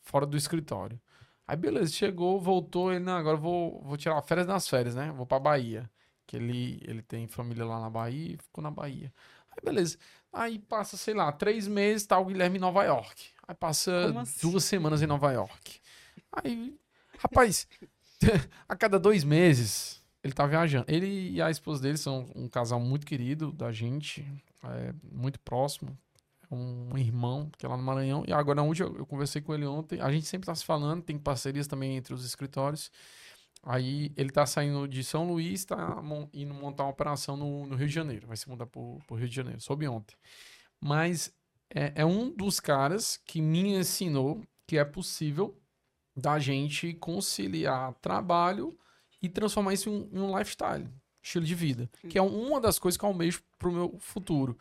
fora do escritório. Aí beleza, chegou, voltou, ele, não, agora eu vou, vou tirar férias nas férias, né? Vou pra Bahia, que ele, ele tem família lá na Bahia e ficou na Bahia. Aí beleza, aí passa, sei lá, três meses, tá o Guilherme em Nova York. Aí passa assim? duas semanas em Nova York. Aí, rapaz, a cada dois meses ele tá viajando. Ele e a esposa dele são um casal muito querido da gente, é, muito próximo. Um irmão que é lá no Maranhão. E agora, onde eu, eu conversei com ele ontem, a gente sempre tá se falando, tem parcerias também entre os escritórios. Aí ele tá saindo de São Luís, tá indo montar uma operação no, no Rio de Janeiro. Vai se mudar pro, pro Rio de Janeiro, soube ontem. Mas é, é um dos caras que me ensinou que é possível da gente conciliar trabalho e transformar isso em um, em um lifestyle, estilo de vida. Que é uma das coisas que eu almejo pro meu futuro.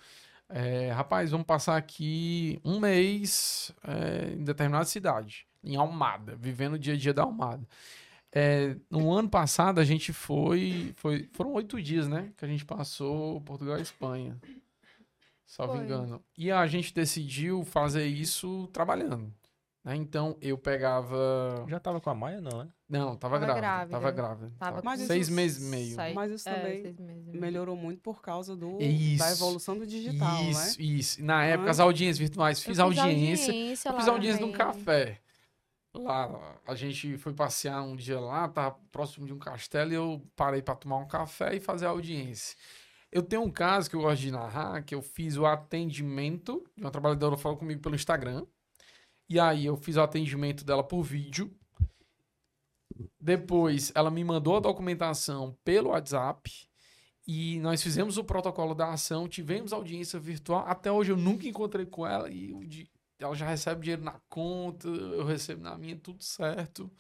É, rapaz, vamos passar aqui um mês é, em determinada cidade, em Almada, vivendo o dia a dia da Almada. É, no ano passado a gente foi, foi. Foram oito dias, né? Que a gente passou Portugal e Espanha. salvo Foi. engano. E a gente decidiu fazer isso trabalhando. né? Então eu pegava. Já tava com a Maia, não, né? Não, tava, Tava grávida. grávida. Tava grávida. Tava com seis isso meses e meio. seis- Mas isso é, também meio. Melhorou muito por causa do, Isso. da evolução do digital, isso, né? isso. Na época, as audiências virtuais, Eu fiz audiência. audiência Eu fiz audiência num café. Lá, a gente foi passear um dia lá, tava próximo de um castelo, e eu parei para tomar um café e fazer audiência. Eu tenho um caso que eu gosto de narrar, que eu fiz o atendimento uma trabalhadora falou comigo pelo Instagram. E aí eu fiz o atendimento dela por vídeo. Depois ela me mandou a documentação pelo WhatsApp. E nós fizemos o protocolo da ação, tivemos audiência virtual. Até hoje eu nunca encontrei com ela e ela já recebe dinheiro na conta, eu recebo na minha, tudo certo.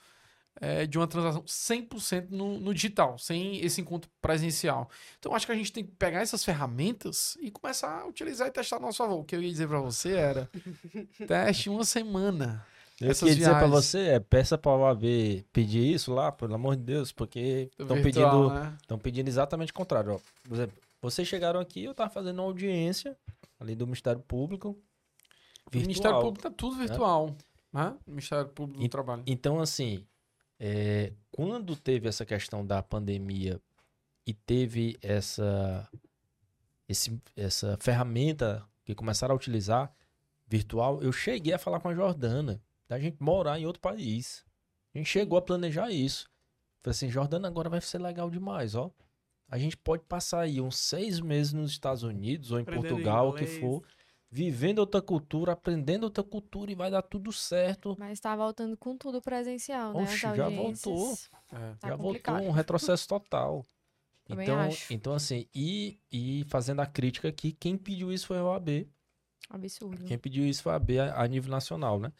É, de uma transação 100% no, no digital, sem esse encontro presencial. Então acho que a gente tem que pegar essas ferramentas e começar a utilizar e testar a nosso favor. O que eu ia dizer pra você era: teste uma semana. Eu Essas queria dizer pra viagens. você, é, peça pra OAB pedir isso lá, pelo amor de Deus, porque estão pedindo, né? estão pedindo exatamente o contrário. Ó. Por exemplo, vocês chegaram aqui, eu tava fazendo uma audiência ali do Ministério Público. O Ministério virtual. Público tá tudo virtual. Né? O Ministério Público do E- Trabalho. Então, assim, é, quando teve essa questão da pandemia e teve essa, esse- essa ferramenta que começaram a utilizar virtual, eu cheguei a falar com a Jordana da gente morar em outro país. A gente chegou a planejar isso. Falei assim, Jordana, agora vai ser legal demais, ó. A gente pode passar aí uns seis meses nos Estados Unidos ou em Aprendendo Portugal, o que for, vivendo outra cultura, aprendendo outra cultura e vai dar tudo certo. Mas tá voltando com tudo presencial, né? Oxe, já audiências. voltou. É. Tá já complicado. voltou um retrocesso total. Então, acho. então assim, e, e fazendo a crítica aqui, quem pediu isso foi a OAB. Absurdo. Quem pediu isso foi a OAB a, a nível nacional, né?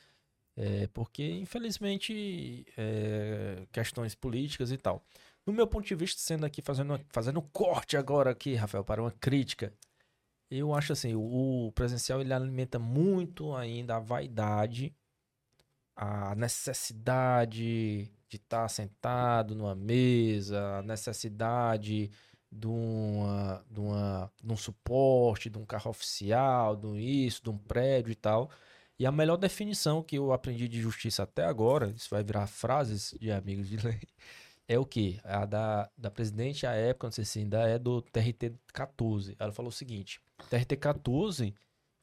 É, porque, infelizmente, é, questões políticas e tal. No meu ponto de vista, sendo aqui, fazendo, fazendo um corte agora aqui, Rafael, para uma crítica, eu acho assim, o, presencial ele alimenta muito ainda a vaidade, a necessidade de estar sentado numa mesa, a necessidade de, uma, de, uma, de um suporte, de um carro oficial, de um isso, de um prédio e tal. E a melhor definição que eu aprendi de justiça até agora, isso vai virar frases de amigos de lei, é o quê? A da, da presidente à época, não sei se ainda é do TRT 14. Ela falou o seguinte: TRT 14,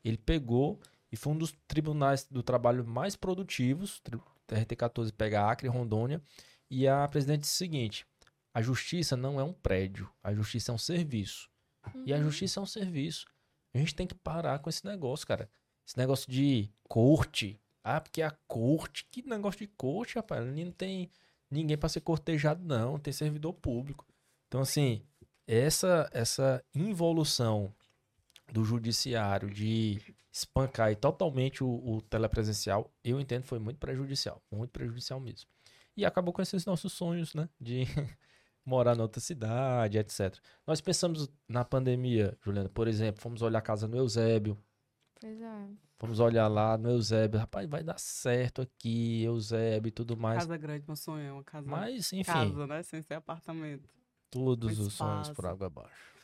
ele pegou e foi um dos tribunais do trabalho mais produtivos. TRT 14 pega Acre e Rondônia. E a presidente disse o seguinte: a justiça não é um prédio, a justiça é um serviço. E a Uhum. justiça é um serviço. A gente tem que parar com esse negócio, cara. Esse negócio de corte. Ah, porque a corte. Que negócio de corte, rapaz? Ali não tem ninguém para ser cortejado, não. Tem servidor público. Então, assim, essa, essa involução do judiciário de espancar aí totalmente o, o telepresencial, eu entendo foi muito prejudicial. Muito prejudicial mesmo. E acabou com esses nossos sonhos, né? De morar na outra cidade, etc. Nós pensamos na pandemia, Juliana, por exemplo, fomos olhar a casa no Eusébio, Pois é. fomos olhar lá no Eusébio, rapaz, vai dar certo aqui, Eusébio e tudo mais. Casa grande, meu sonho é uma casa. Mas, enfim, casa, né? Sem ser apartamento. todos os sonhos por água abaixo.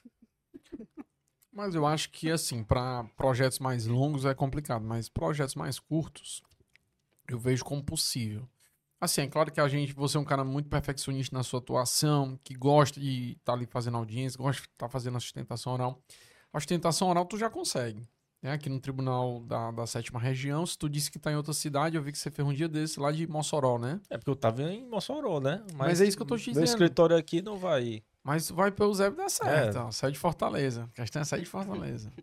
Mas eu acho que, assim, para projetos mais longos é complicado, mas projetos mais curtos eu vejo como possível. Assim, é claro que a gente, você é um cara muito perfeccionista na sua atuação, que gosta de estar ali fazendo audiência, gosta de estar fazendo a sustentação oral. A sustentação oral tu já consegue. Né? Aqui no Tribunal da, da Sétima Região, se tu disse que tá em outra cidade, eu vi que você fez um dia desse lá de Mossoró, né? É porque eu tava em Mossoró, né? Mas é isso que eu tô te Meu dizendo. escritório aqui não vai. Mas vai pelo Eusébio dá certo, É. ó, sai de Fortaleza. A questão é sair de Fortaleza.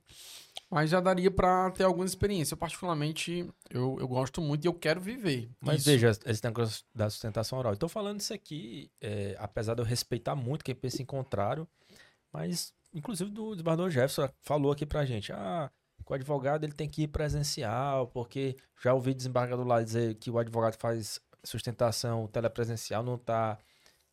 Mas já daria pra ter alguma experiência. Eu, particularmente, eu, eu gosto muito e eu quero viver. Mas isso. veja, esse negócio da sustentação oral. Tô falando isso aqui, é, apesar de eu respeitar muito quem pensa em contrário, mas, inclusive, do desembargador Jefferson falou aqui pra gente, ah, o advogado ele tem que ir presencial, porque já ouvi desembargador lá dizer que o advogado faz sustentação telepresencial, não tá,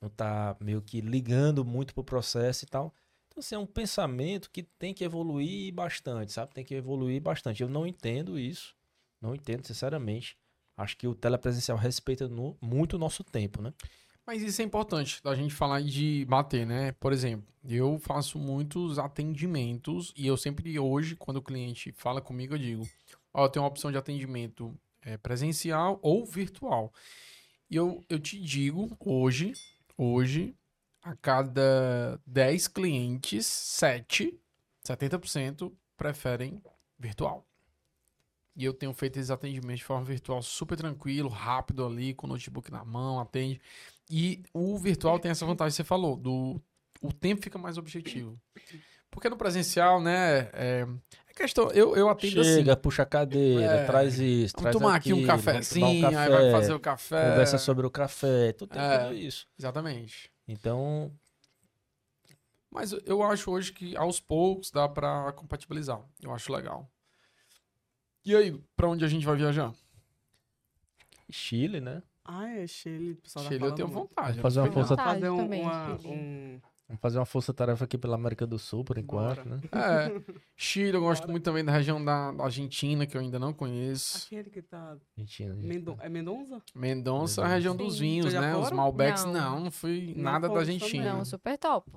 não tá meio que ligando muito pro processo e tal. Então, assim, é um pensamento que tem que evoluir bastante, sabe? Tem que evoluir bastante. Eu não entendo isso, não entendo, sinceramente. Acho que o telepresencial respeita no- muito o nosso tempo, né? Mas isso é importante, da gente falar de bater, né? Por exemplo, eu faço muitos atendimentos e eu sempre, hoje, quando o cliente fala comigo, eu digo: Ó, eu tenho uma opção de atendimento é, presencial ou virtual. E eu, eu te digo, hoje, hoje, a cada 10 clientes, 7, 70% preferem virtual. E eu tenho feito esses atendimentos de forma virtual super tranquilo, rápido ali, com o notebook na mão, atende. E o virtual tem essa vantagem que você falou, do o tempo fica mais objetivo. Porque no presencial, né, é, é questão, eu, eu atendo Chega, assim. puxa a cadeira, É, traz isso, Vamos traz tomar aqui um aquilo, vamos tomar cafezinho, um aí vai fazer o café. Conversa sobre o café, tudo tem É. tudo isso. Exatamente. Então, Mas eu acho hoje que aos poucos dá pra compatibilizar. Eu acho legal. E aí, pra onde a gente vai viajar? Chile, né? Ah, é Chile. pessoal tá Chile eu tenho muito. vontade. Fazer uma força-. Vontade Fazer um, também, uma- Chile. um- Vamos fazer uma força-tarefa aqui pela América do Sul, por enquanto, Bora. né? É, Chile eu gosto muito também da região da da Argentina, que eu ainda não conheço. Aquele que tá. Argentina. Mendon... É Mendonça? Mendonça é a região dos Sim. vinhos, Vocês já né? Os foram? Malbecs, Não. não, não fui Não nada da Argentina. também. Não, super top.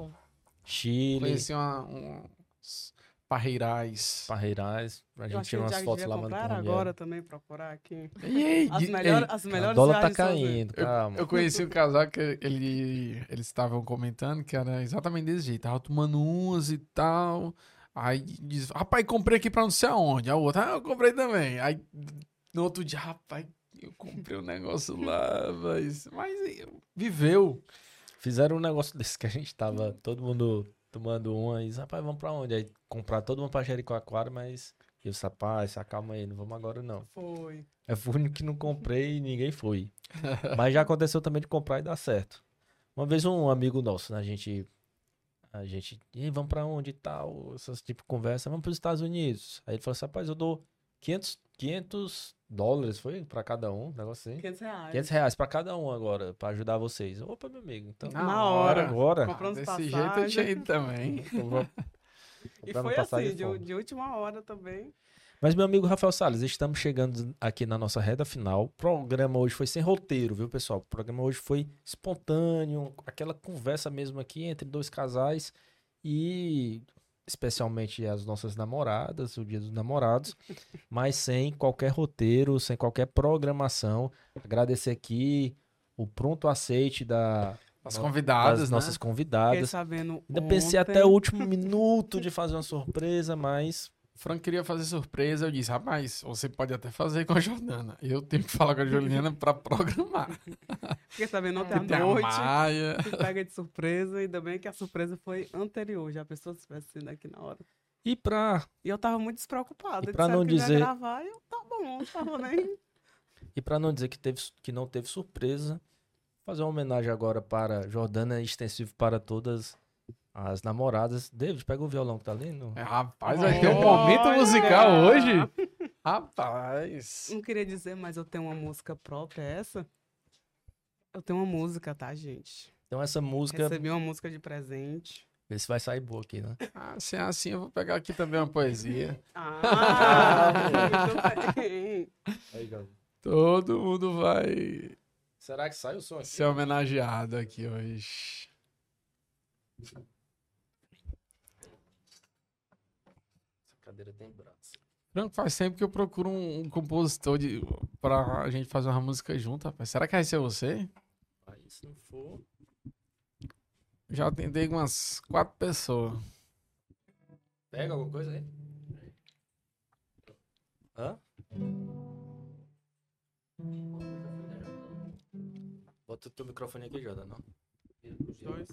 Chile, Conheci uma, uns parreirais. Parreirais, a Eu gente a umas fotos lá, mulher. agora também, procurar aqui. Ei, As, ei, melhores, as O melhores dólar tá caindo, calma. Eu conheci um casal que ele, eles estavam comentando que era exatamente desse jeito. Tava tomando umas e tal. Aí diz, rapaz, comprei aqui pra não sei aonde. A outra, ah, eu comprei também. Aí no outro dia, rapaz, eu comprei um negócio lá, mas, mas viveu. Fizeram um negócio desse que a gente tava todo mundo tomando uma e rapaz, vamos pra onde? Aí comprar todo mundo pra Jericoacoara, mas eu disse, rapaz, se acalma aí, não vamos agora não. Foi. Fui o único que não comprei e ninguém foi. Mas já aconteceu também de comprar e dar certo. Uma vez um amigo nosso, né, a gente. A gente. E vamos pra onde e tal? Essas tipo de conversa. Vamos pros Estados Unidos. Aí ele falou assim: rapaz, eu dou 500, 500 dólares, foi? Pra cada um, um negócio assim. 500 reais. 500 reais pra cada um agora, pra ajudar vocês. Opa, meu amigo. Então, Na Na hora. agora. Compramos Desse passagem. jeito eu tinha ido também. E comprando foi assim, de, de última hora também. Mas, meu amigo Rafael Salles, estamos chegando aqui na nossa reta final. O programa hoje foi sem roteiro, viu, pessoal? O programa hoje foi espontâneo, aquela conversa mesmo aqui entre dois casais e especialmente as nossas namoradas, o dia dos namorados, mas sem qualquer roteiro, sem qualquer programação. Agradecer aqui o pronto aceite da, As das convidadas, né? nossas Fiquei convidadas. sabendo. Ainda pensei ontem. até o último minuto de fazer uma surpresa, mas Frank queria fazer surpresa, eu disse, rapaz, você pode até fazer com a Jordana. Eu tenho que falar com a Juliana pra programar. Fiquei sabendo ontem É. à Tem a noite. Maia. pega de surpresa, ainda bem que a surpresa foi anterior, já a pessoa se tivesse sido aqui na hora. e pra E eu tava muito despreocupada. Pra disseram não que ia dizer- gravar, eu, tá bom, não tava nem... E para não dizer que, teve, que não teve surpresa, fazer uma homenagem agora para Jordana extensivo para todas as namoradas. David, pega o violão que tá ali. No... É, Rapaz, vai ter um momento Olha! musical hoje. Rapaz. Não queria dizer, mas eu tenho uma música própria, é essa? Eu tenho uma música, tá, gente? Então essa música, Recebi uma música de presente. vê se vai sair boa aqui, né? Ah, se é assim, eu vou pegar aqui também uma poesia. Ah. Todo mundo vai Será que sai o som aqui? ser homenageado aqui hoje. Essa cadeira tem braço. Franco, faz tempo que eu procuro um, um compositor de, pra gente fazer uma música junto, rapaz. Será que vai ser você? Aí se não for... Já com umas quatro pessoas. Pega alguma coisa aí? Hã? Bota o teu microfone aqui, Jordana. Os dois.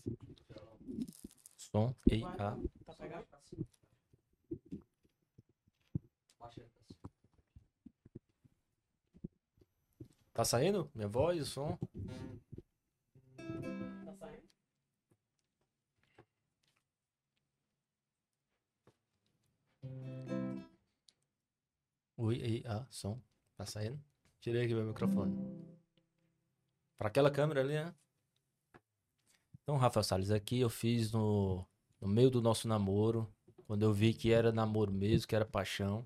Som, ei, ah. Tá pegando? Tá saindo? Minha voz, o som? Tá saindo? Oi, ei, ah, som. Tá saindo? Tirei aqui meu microfone. Pra aquela câmera ali, né? Então, Rafael Salles, aqui eu fiz no, no meio do nosso namoro. Quando eu vi que era namoro mesmo, que era paixão.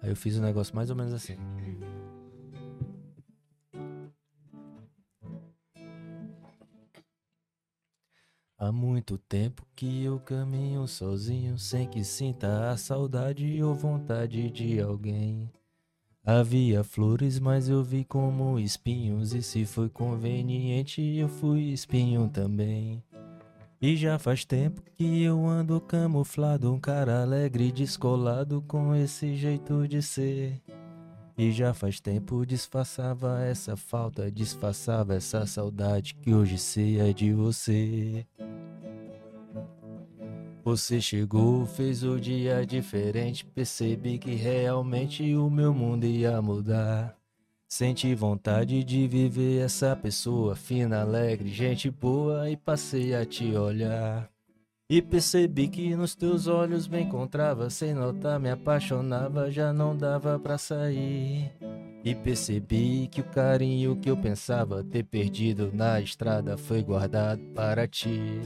Aí eu fiz um negócio mais ou menos assim. Há muito tempo que eu caminho sozinho, sem que sinta a saudade ou vontade de alguém. Havia flores, mas eu vi como espinhos, e se foi conveniente, eu fui espinho também. E já faz tempo que eu ando camuflado, um cara alegre descolado com esse jeito de ser. E já faz tempo disfarçava essa falta, disfarçava essa saudade que hoje sei é de você. Você chegou, fez o dia diferente, percebi que realmente o meu mundo ia mudar. Senti vontade de viver essa pessoa fina, alegre, gente boa e passei a te olhar. E percebi que nos teus olhos me encontrava, sem notar me apaixonava, já não dava pra sair. E percebi que o carinho que eu pensava ter perdido na estrada foi guardado para ti.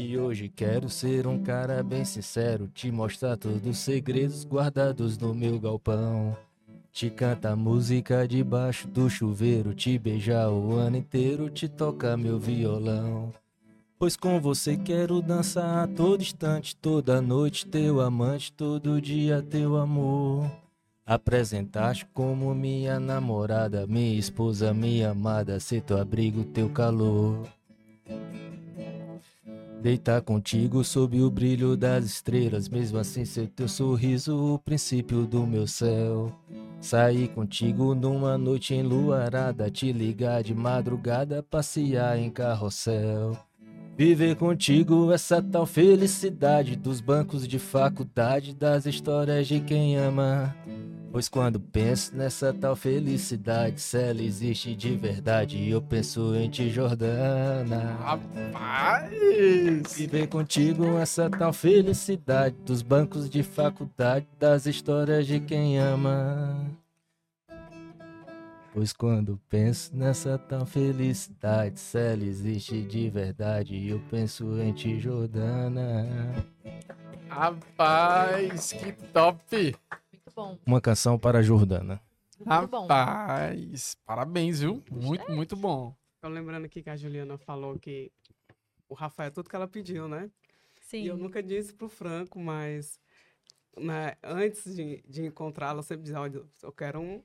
E hoje quero ser um cara bem sincero, te mostrar todos os segredos guardados no meu galpão. Te canta música debaixo do chuveiro, te beijar o ano inteiro, te tocar meu violão. Pois com você quero dançar a todo instante, toda noite teu amante, todo dia teu amor. Apresentaste como minha namorada, minha esposa, minha amada, ser teu abrigo, teu calor. Deitar contigo sob o brilho das estrelas, mesmo assim ser teu sorriso o princípio do meu céu. Sair contigo numa noite enluarada, te ligar de madrugada, passear em carrossel. Viver contigo essa tal felicidade dos bancos de faculdade, das histórias de quem ama. Pois quando penso nessa tal felicidade, se ela existe de verdade, eu penso em ti, Jordana. Rapaz! Viver contigo essa tal felicidade dos bancos de faculdade, das histórias de quem ama. Pois quando penso nessa tal felicidade, se ela existe de verdade, eu penso em ti, Jordana. Rapaz, que top! Muito bom. Uma canção para a Jordana. Muito bom. Rapaz, parabéns, viu? Muito, muito bom. Tô lembrando aqui que a Juliana falou que o Rafael é tudo que ela pediu, né? Sim. E eu nunca disse pro Franco, mas né, antes de, de encontrá-lo, eu sempre dizia, olha, eu quero um,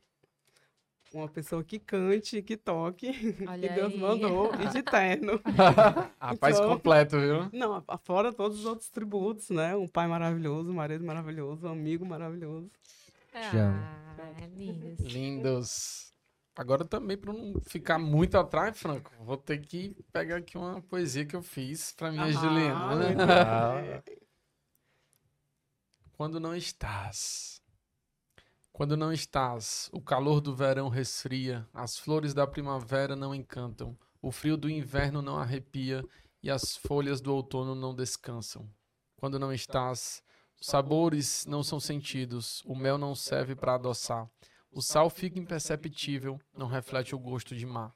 uma pessoa que cante, que toque, Olha que Deus aí. mandou, e de terno. Rapaz Então- completo, viu? Não, fora todos os outros tributos, né? Um pai maravilhoso, um marido maravilhoso, um amigo maravilhoso. Te amo. Ah, lindos. Lindos. Agora também, para não ficar muito atrás, Franco, vou ter que pegar aqui uma poesia que eu fiz para minha Ah, Juliana. Quando não estás. Quando não estás, o calor do verão resfria, as flores da primavera não encantam, o frio do inverno não arrepia e as folhas do outono não descansam. Quando não estás, os sabores não são sentidos, o mel não serve para adoçar, o sal fica imperceptível, não reflete o gosto de mar.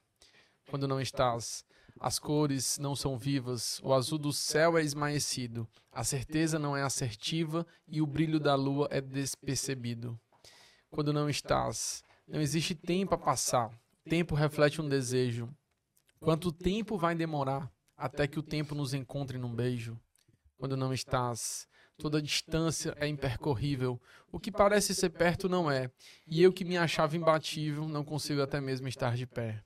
Quando não estás, as cores não são vivas, o azul do céu é esmaecido, a certeza não é assertiva e o brilho da lua é despercebido. Quando não estás, não existe tempo a passar. Tempo reflete um desejo. Quanto tempo vai demorar até que o tempo nos encontre num beijo? Quando não estás, toda distância é impercorrível. O que parece ser perto não é. E eu que me achava imbatível, não consigo até mesmo estar de pé.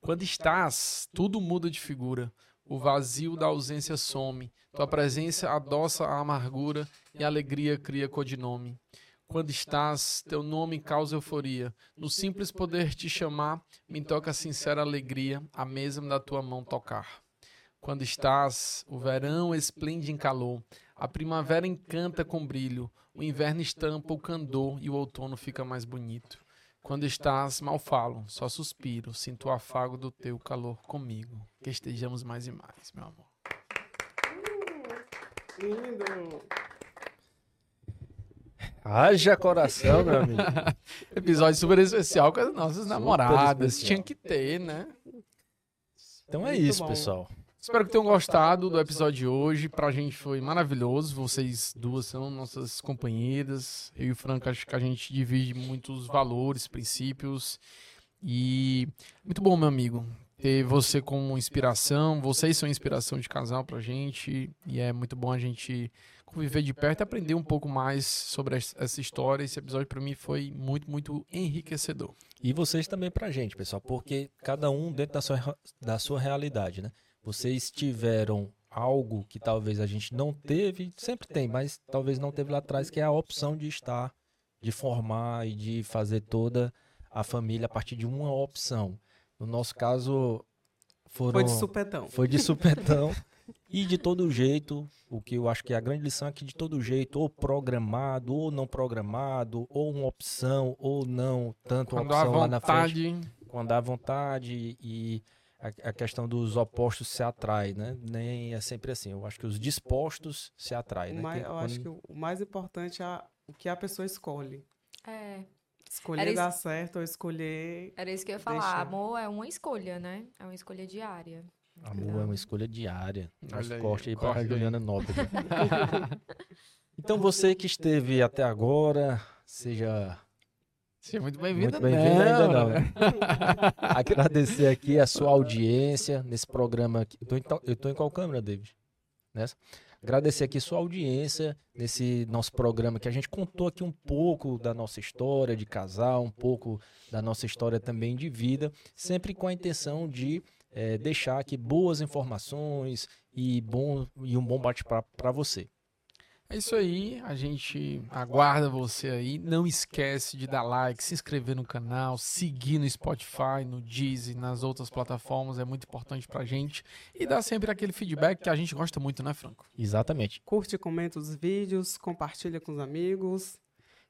Quando estás, tudo muda de figura. O vazio da ausência some. Tua presença adoça a amargura e a alegria cria codinome. Quando estás, teu nome causa euforia. No simples poder te chamar, me toca sincera alegria, a mesma da tua mão tocar. Quando estás, o verão esplende em calor, a primavera encanta com brilho, o inverno estampa o candor e o outono fica mais bonito. Quando estás, mal falo, só suspiro, sinto o afago do teu calor comigo. Que estejamos mais e mais, meu amor. Lindo! Haja coração, meu amigo. Episódio super especial com as nossas Super namoradas. especial. Tinha que ter, né? Então é Muito isso, bom. pessoal. Espero que tenham gostado do episódio de hoje. Pra gente foi maravilhoso. Vocês duas são nossas companheiras. Eu e o Franco acho que a gente divide muitos valores, princípios. E muito bom, meu amigo. ter você como inspiração. Vocês são inspiração de casal pra gente. E é muito bom a gente conviver de perto e aprender um pouco mais sobre es- essa história. Esse episódio pra mim foi muito, muito enriquecedor. E vocês também pra gente, pessoal, porque cada um dentro da sua, da sua realidade, né? Vocês tiveram algo que talvez a gente não teve, sempre tem, mas talvez não teve lá atrás, que é a opção de estar, de formar e de fazer toda a família a partir de uma opção. No nosso caso, foram Foi de supetão. foi de supetão. E de todo jeito, o que eu acho que é a grande lição é que de todo jeito, ou programado, ou não programado, ou uma opção, ou não, tanto Quando opção lá na frente, vontade. quando há vontade e a, a questão dos opostos se atrai, né? Nem é sempre assim. Eu acho que os dispostos se atraem, né? mais- eu acho que o mais importante é o que a pessoa escolhe. É, Escolher Era isso- dar certo ou escolher. era isso que eu ia falar. Deixa. Amor é uma escolha, né? É uma escolha diária. Amor é uma escolha diária. Olha aí, corte aí para aí. Juliana Nobre. então você que esteve até agora, seja Seja muito bem-vindo. Muito bem-vindo ainda não. né? Agradecer aqui a sua audiência nesse programa aqui. Eu tô em, eu tô em qual câmera, David? Nessa? Agradecer aqui sua audiência nesse nosso programa que a gente contou aqui um pouco da nossa história de casal, um pouco da nossa história também de vida, sempre com a intenção de eh, deixar aqui boas informações e, bom, e um bom bate-papo para você. É isso aí, a gente aguarda você aí. Não esquece de dar like, se inscrever no canal, seguir no Spotify, no Deezer, nas outras plataformas, é muito importante pra gente. E dar sempre aquele feedback que a gente gosta muito, né, Franco? Exatamente. Curte, comenta os vídeos, compartilha com os amigos.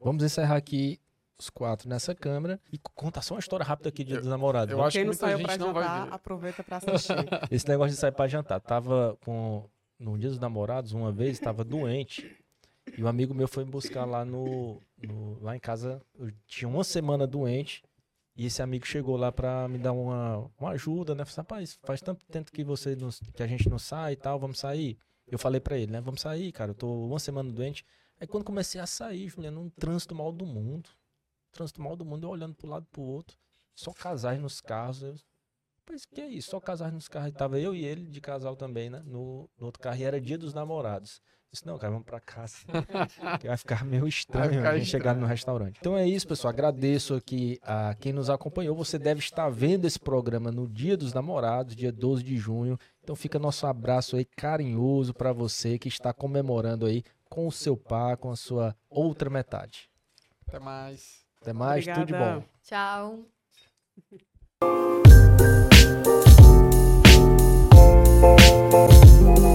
Vamos encerrar aqui os quatro nessa câmera e contar só uma história rápida aqui de Dia dos Namorados. eu Vamos- acho Quem que não muita saiu gente pra não vai jantar, aproveita pra assistir. Esse negócio de sair pra jantar. Tava com. No Dia dos Namorados, uma vez, tava doente. E um amigo meu foi me buscar lá no, no- Lá em casa. Eu tinha uma semana doente. E esse amigo chegou lá pra me dar uma, uma ajuda, né? Falei, rapaz, faz tanto tempo que você não- que a gente não sai e tal, vamos sair. Eu falei pra ele, né? Vamos sair, cara. Eu tô uma semana doente. Aí quando comecei a sair, Juliano, um trânsito mal do mundo. Trânsito mal do mundo, eu olhando pro lado pro outro. Só casais nos carros. Eu, Pois que é isso, só casais nos carros. Tava eu e ele de casal também, né? No, no outro carro e era dia dos namorados. Disse, não, cara, vamos pra casa. que vai ficar meio estranho ficar a gente chegar no restaurante. Então é isso, pessoal. Agradeço aqui a quem nos acompanhou. Você deve estar vendo esse programa no dia dos namorados, dia 12 de junho. Então fica nosso abraço aí carinhoso pra você que está comemorando aí com o seu par, com a sua outra metade. Até mais. Até mais, tudo de Obrigada. bom. Tchau. Thank